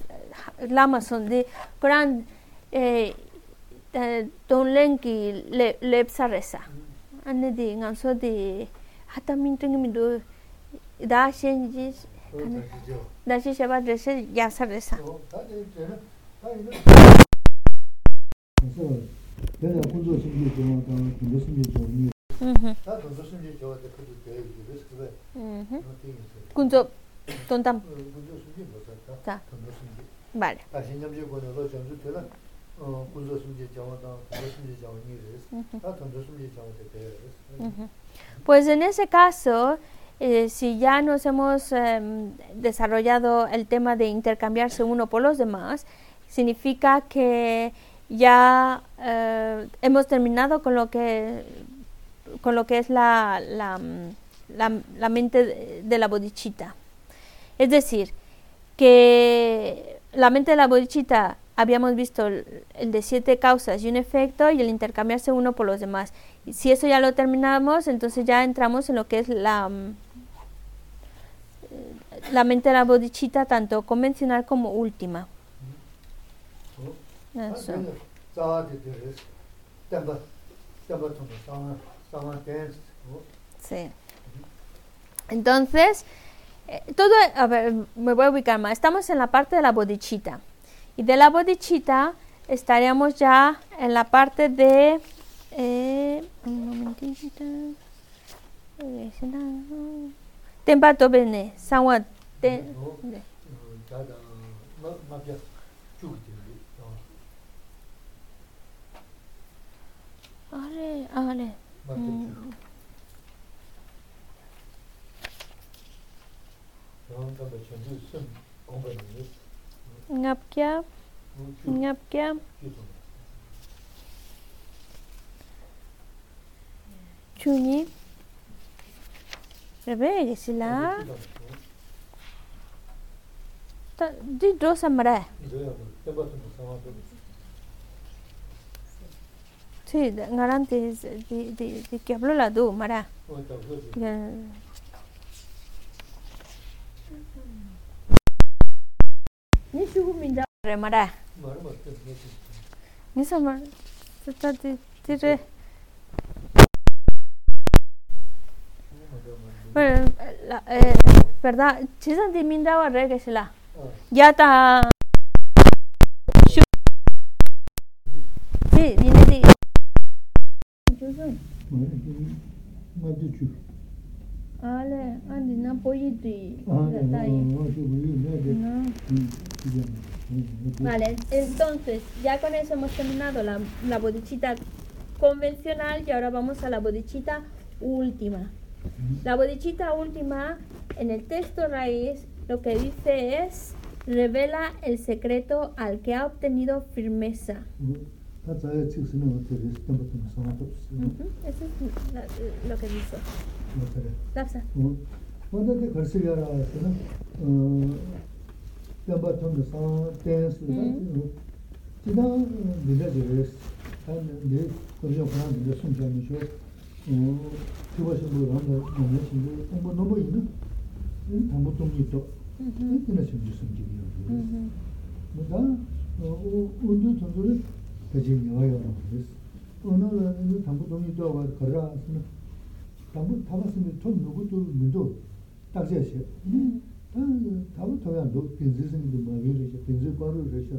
lama son de gran eh don lenki le le saresa ane di ngan so di hata min ting mi do da shen ji da shi shaba de se ya saresa 내가 군조 신기 정화 당 군조 신기 정화 다 군조 신기 정화 때 그도 돼 그래서 그래 군조 돈담 군조 신기 뭐 자 군조 신기 vale 아 신념지 권으로 전주 되는 어 군조 신기 정화 당 군조 신기 정화니 그래서 다 군조 신기 정화 때 돼. Pues en ese caso Eh, si ya nos hemos eh, desarrollado el tema de intercambiarse uno por los demás, significa que ya eh, hemos terminado con lo que con lo que es la, la, la, mente de, la bodichita. Es decir, que la mente de la bodichita habíamos visto el, de siete causas y un efecto y el intercambiarse uno por los demás. Y si eso ya lo terminamos, entonces ya entramos en lo que es la, la mente de la bodichita, tanto convencional como última. Eso. Sí. Entonces, eh, todo, a ver, me voy a ubicar más. Estamos en la parte de la bodichita. Y de la bodichita estaríamos ya en la parte de... Eh, un momentito. Tempato bene, sanwa ten... ngap kya ngap kya chuni rebe gesila ta di do samra ti ngaran ti di di di keblo la do mara Sita di dire. Bueno, la, eh, verdad, chisan di minda wa re que se la. Ya está. Sí, viene de. Ale, andi na polliti. Vale, entonces ya con eso hemos terminado la, la bodichita convencional y ahora vamos a la bodichita última. La bodichita última en el texto raíz lo que dice es revela el secreto al que ha obtenido firmeza. Eso es lo que dice. Lapsa. Cuando te persiguiera eso, ¿no? Tamba tonda sa tens, tida dile dile, tan de cojo para de son ya ni yo. 어, 그것이 뭐 하는 거 너무 신경 뭐 너무 있나? 이 담보 좀 있어. 이거는 좀 무슨 일이야. 음. 뭐다? 어, 우주 전도를 대신 여와요. 그래서 오늘은 담보 좀 있어 가 걸어 담보 타봤으면 돈 누구도 문도 딱 제시. 음. 다 담보 토야 너 빈지스님도 뭐 이래 이제 빈지 과로 그러셔.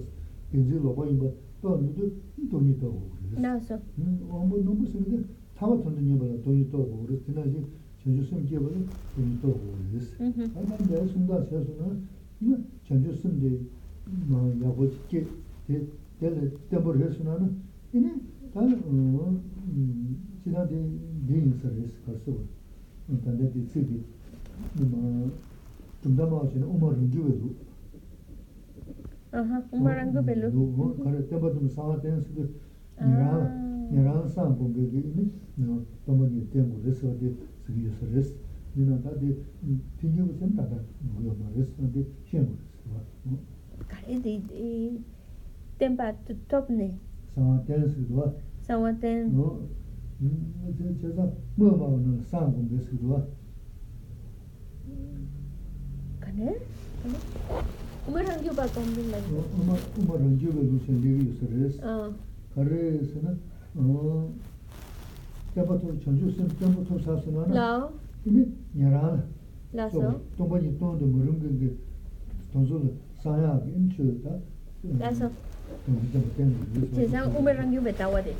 빈지 로바 임바 또 누구 돈이 더 오고 그래서. 나서. 음, 뭐 너무 쓰는데 타바 돈도 님을 돈이 또 오고 그래서 지나지 전주 숨기버도 돈이 또 오고 그래서. 아, 근데 순간 세수는 뭐 전주 숨데 뭐 야고지게 대 tēla tēmbu rēsū nā nā, inē tā jīnā tē dēyīn sā rēsū kārsū wā, tāndā tē tsī tē, nima chumdā mā chīnā umā rīngyū wē rū. Umā rāngyū bē rū. Kārā tēmbā tūm sāngā tēn sū tē, nirā, nirā sāng bōng bē kē inē, tōmbā tē tēmbu rēsū wā tē sī kī yōsā rēsū, nirā tā tē tīngyū wē sēn tā tā ngū yō mā rēsū, tā tē shēn wā rēsū wā. Kārā tē tenpa top ne. Sawa ten sikidwa sawa ten. No chesa mo mawa no san gombe sikidwa kane? uma rangyo ba gombe mani uma uma rangyo ba lusen legi yusares ah. kare sena tenpa top chanchu sen tenpa top sasana lao. Ime nyarana laso tongpa ni tongdo murungi tonzo sanya incho ta. Laso 는 어 때부터 전주선 때부터 사서는 라 이미 냐라 라서 동반이 또도 모르는 게 돈줄 사야 인초다 라서 세상 우메랑 교바 다와데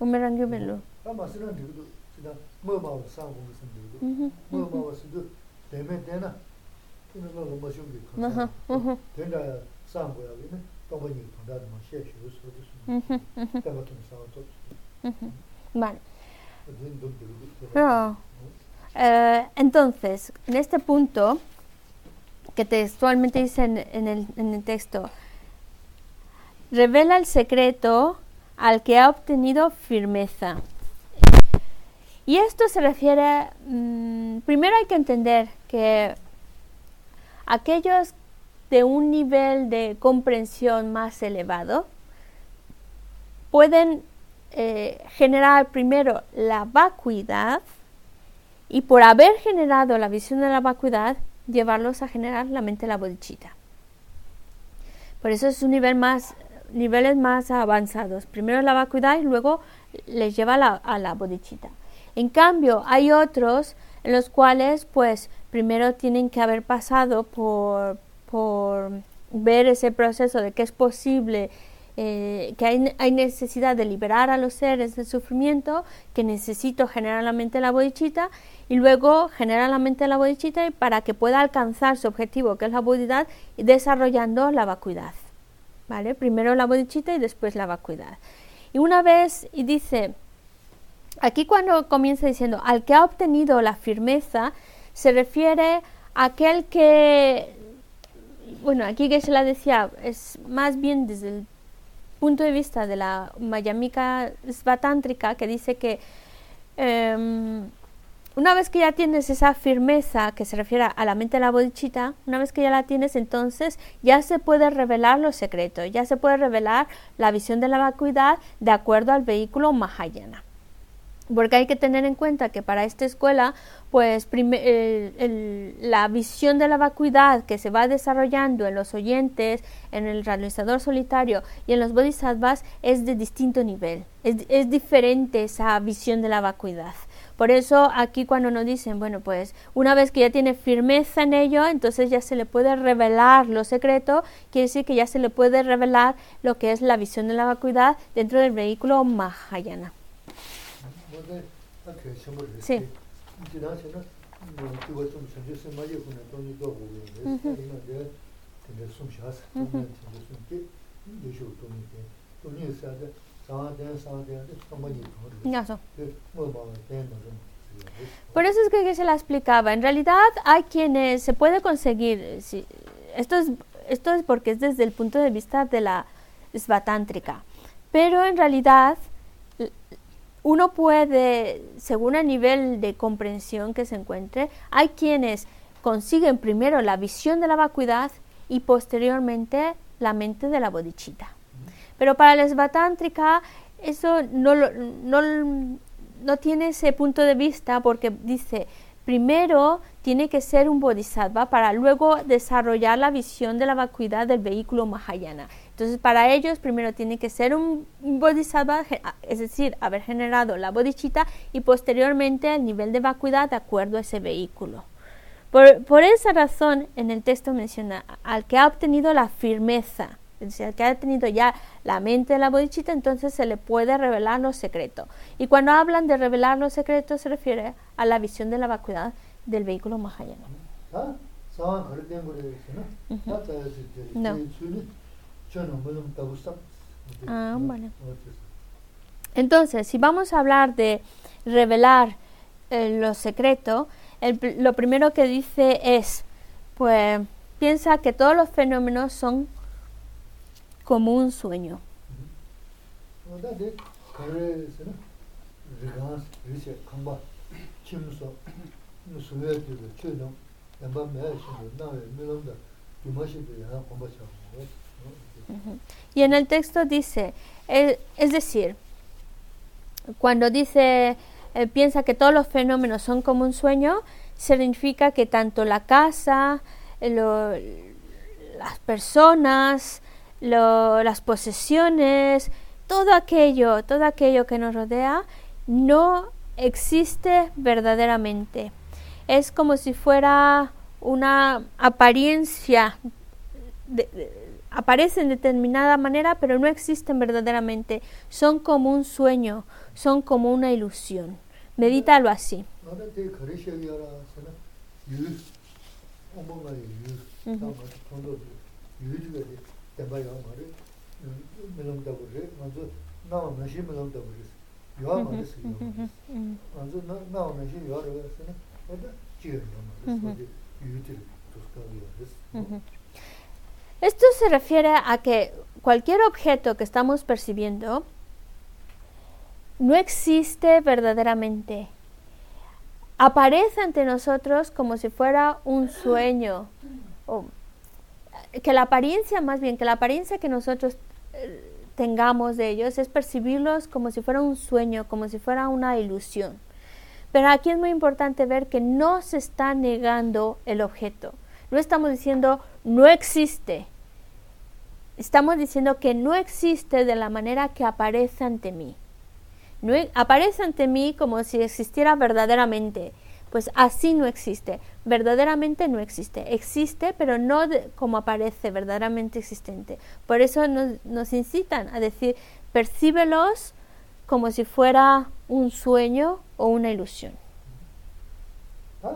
우메랑 교벨로 아마 쓰는 데도 진짜 뭐 마을 상공 무슨 데도 뭐 마을 쓰도 되면 되나 이는 거 너무 쉬운 게 아하 어허 된다 상고야 이는 동반이 통다도 뭐 시에 쉬고 쓰고 그거 좀 싸워도 Vale. No. Eh, entonces, en este punto, que textualmente dice en, el texto, revela el secreto al que ha obtenido firmeza. Y esto se refiere, mm, primero hay que entender que aquellos de un nivel de comprensión más elevado pueden eh, generar primero la vacuidad y por haber generado la visión de la vacuidad, llevarlos a generar la mente la bodichita. Por eso es un nivel más, niveles más avanzados. Primero la vacuidad y luego les lleva a la bodichita. En cambio, hay otros en los cuales, pues, primero tienen que haber pasado por, por ver ese proceso de que es posible eh, que hay, necesidad de liberar a los seres del sufrimiento, que necesito generar la mente la y luego generar la mente de la para que pueda alcanzar su objetivo, que es la bodidad, desarrollando la vacuidad. ¿Vale? Primero la bodichita y después la vacuidad. Y una vez, y dice, aquí cuando comienza diciendo, al que ha obtenido la firmeza, se refiere a aquel que, bueno, aquí que se la decía, es más bien desde el punto de vista de la Mayamika Svatántrica, que dice que em, una vez que ya tienes esa firmeza que se refiere a la mente de la bodichita, una vez que ya la tienes, entonces ya se puede revelar los secretos, ya se puede revelar la visión de la vacuidad de acuerdo al vehículo Mahayana porque hay que tener en cuenta que para esta escuela, pues la visión de la vacuidad que se va desarrollando en los oyentes, en el realizador solitario y en los bodhisattvas es de distinto nivel, es, diferente esa visión de la vacuidad. Por eso aquí cuando nos dicen, bueno, pues una vez que ya tiene firmeza en ello, entonces ya se le puede revelar lo secreto, quiere decir que ya se le puede revelar lo que es la visión de la vacuidad dentro del vehículo Mahayana. Sí. Por eso es que se la explicaba. En realidad hay quienes se puede conseguir. esto es esto es porque es desde el punto de vista de la svatántrica. Pero en realidad uno puede, según el nivel de comprensión que se encuentre, hay quienes consiguen primero la visión de la vacuidad y posteriormente la mente de la bodichita. Pero para la esbatántrica eso no, no, no tiene ese punto de vista porque dice, primero tiene que ser un bodhisattva para luego desarrollar la visión de la vacuidad del vehículo Mahayana. Entonces, para ellos, primero tiene que ser un bodhisattva, es decir, haber generado la bodhichita y posteriormente el nivel de vacuidad de acuerdo a ese vehículo. Por, esa razón, en el texto menciona al que ha obtenido la firmeza, es decir, al que ha tenido ya la mente de la bodhichita, entonces se le puede revelar los secretos. Y cuando hablan de revelar los secretos, se refiere a la visión de la vacuidad del vehículo Mahayana. ¿Ah? No. Ah, bueno. Entonces, si vamos a hablar de revelar eh, los secretos, lo primero que dice es, pues, piensa que todos los fenómenos son como un sueño. Y en el texto dice, es decir, cuando dice, eh, piensa que todos los fenómenos son como un sueño, significa que tanto la casa, las personas, las posesiones, todo aquello, todo aquello que nos rodea, no existe verdaderamente. Es como si fuera una apariencia aparecen de determinada manera, pero no existen verdaderamente. Son como un sueño, son como una ilusión. Medítalo así. Esto se refiere a que cualquier objeto que estamos percibiendo no existe verdaderamente. Aparece ante nosotros como si fuera un sueño. O, que la apariencia, más bien, que la apariencia que nosotros eh, tengamos de ellos es percibirlos como si fuera un sueño, como si fuera una ilusión. Pero aquí es muy importante ver que no se está negando el objeto. No estamos diciendo no existe. Estamos diciendo que no existe de la manera que aparece ante mí. No, e, aparece ante mí como si existiera verdaderamente. Pues así no existe. Verdaderamente no existe. Existe, pero no como aparece verdaderamente existente. Por eso nos, incitan a decir, percíbelos como si fuera un sueño o una ilusión. Ah,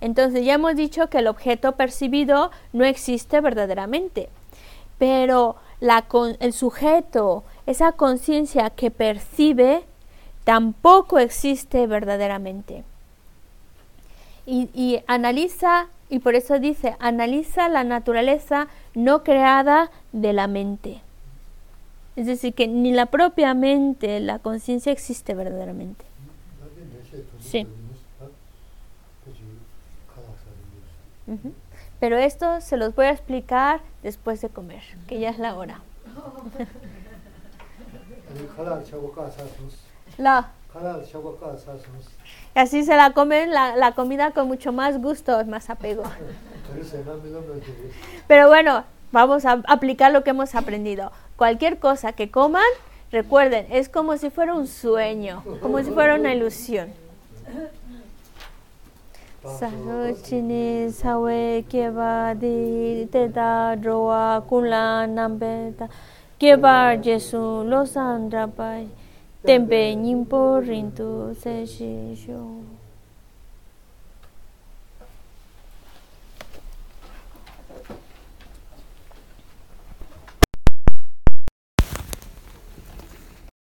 Entonces ya hemos dicho que el objeto percibido no existe verdaderamente, pero la, el sujeto, esa conciencia que percibe, tampoco existe verdaderamente. Y, y, analiza, y por eso dice, analiza la naturaleza no creada de la mente. Es decir, que ni la propia mente, la conciencia existe verdaderamente. Sí. Pero esto se los voy a explicar después de comer, que ya es la hora. la. Así se la comen la, la comida con mucho más gusto, más apego. Pero bueno, vamos a aplicar lo que hemos aprendido. Cualquier cosa que coman, recuerden, es como si fuera un sueño, como si fuera una ilusión. Sahojini sawe keba di teta drowa kula nambe ta keba jesu losandra bai tempe nyimpo rintu se shi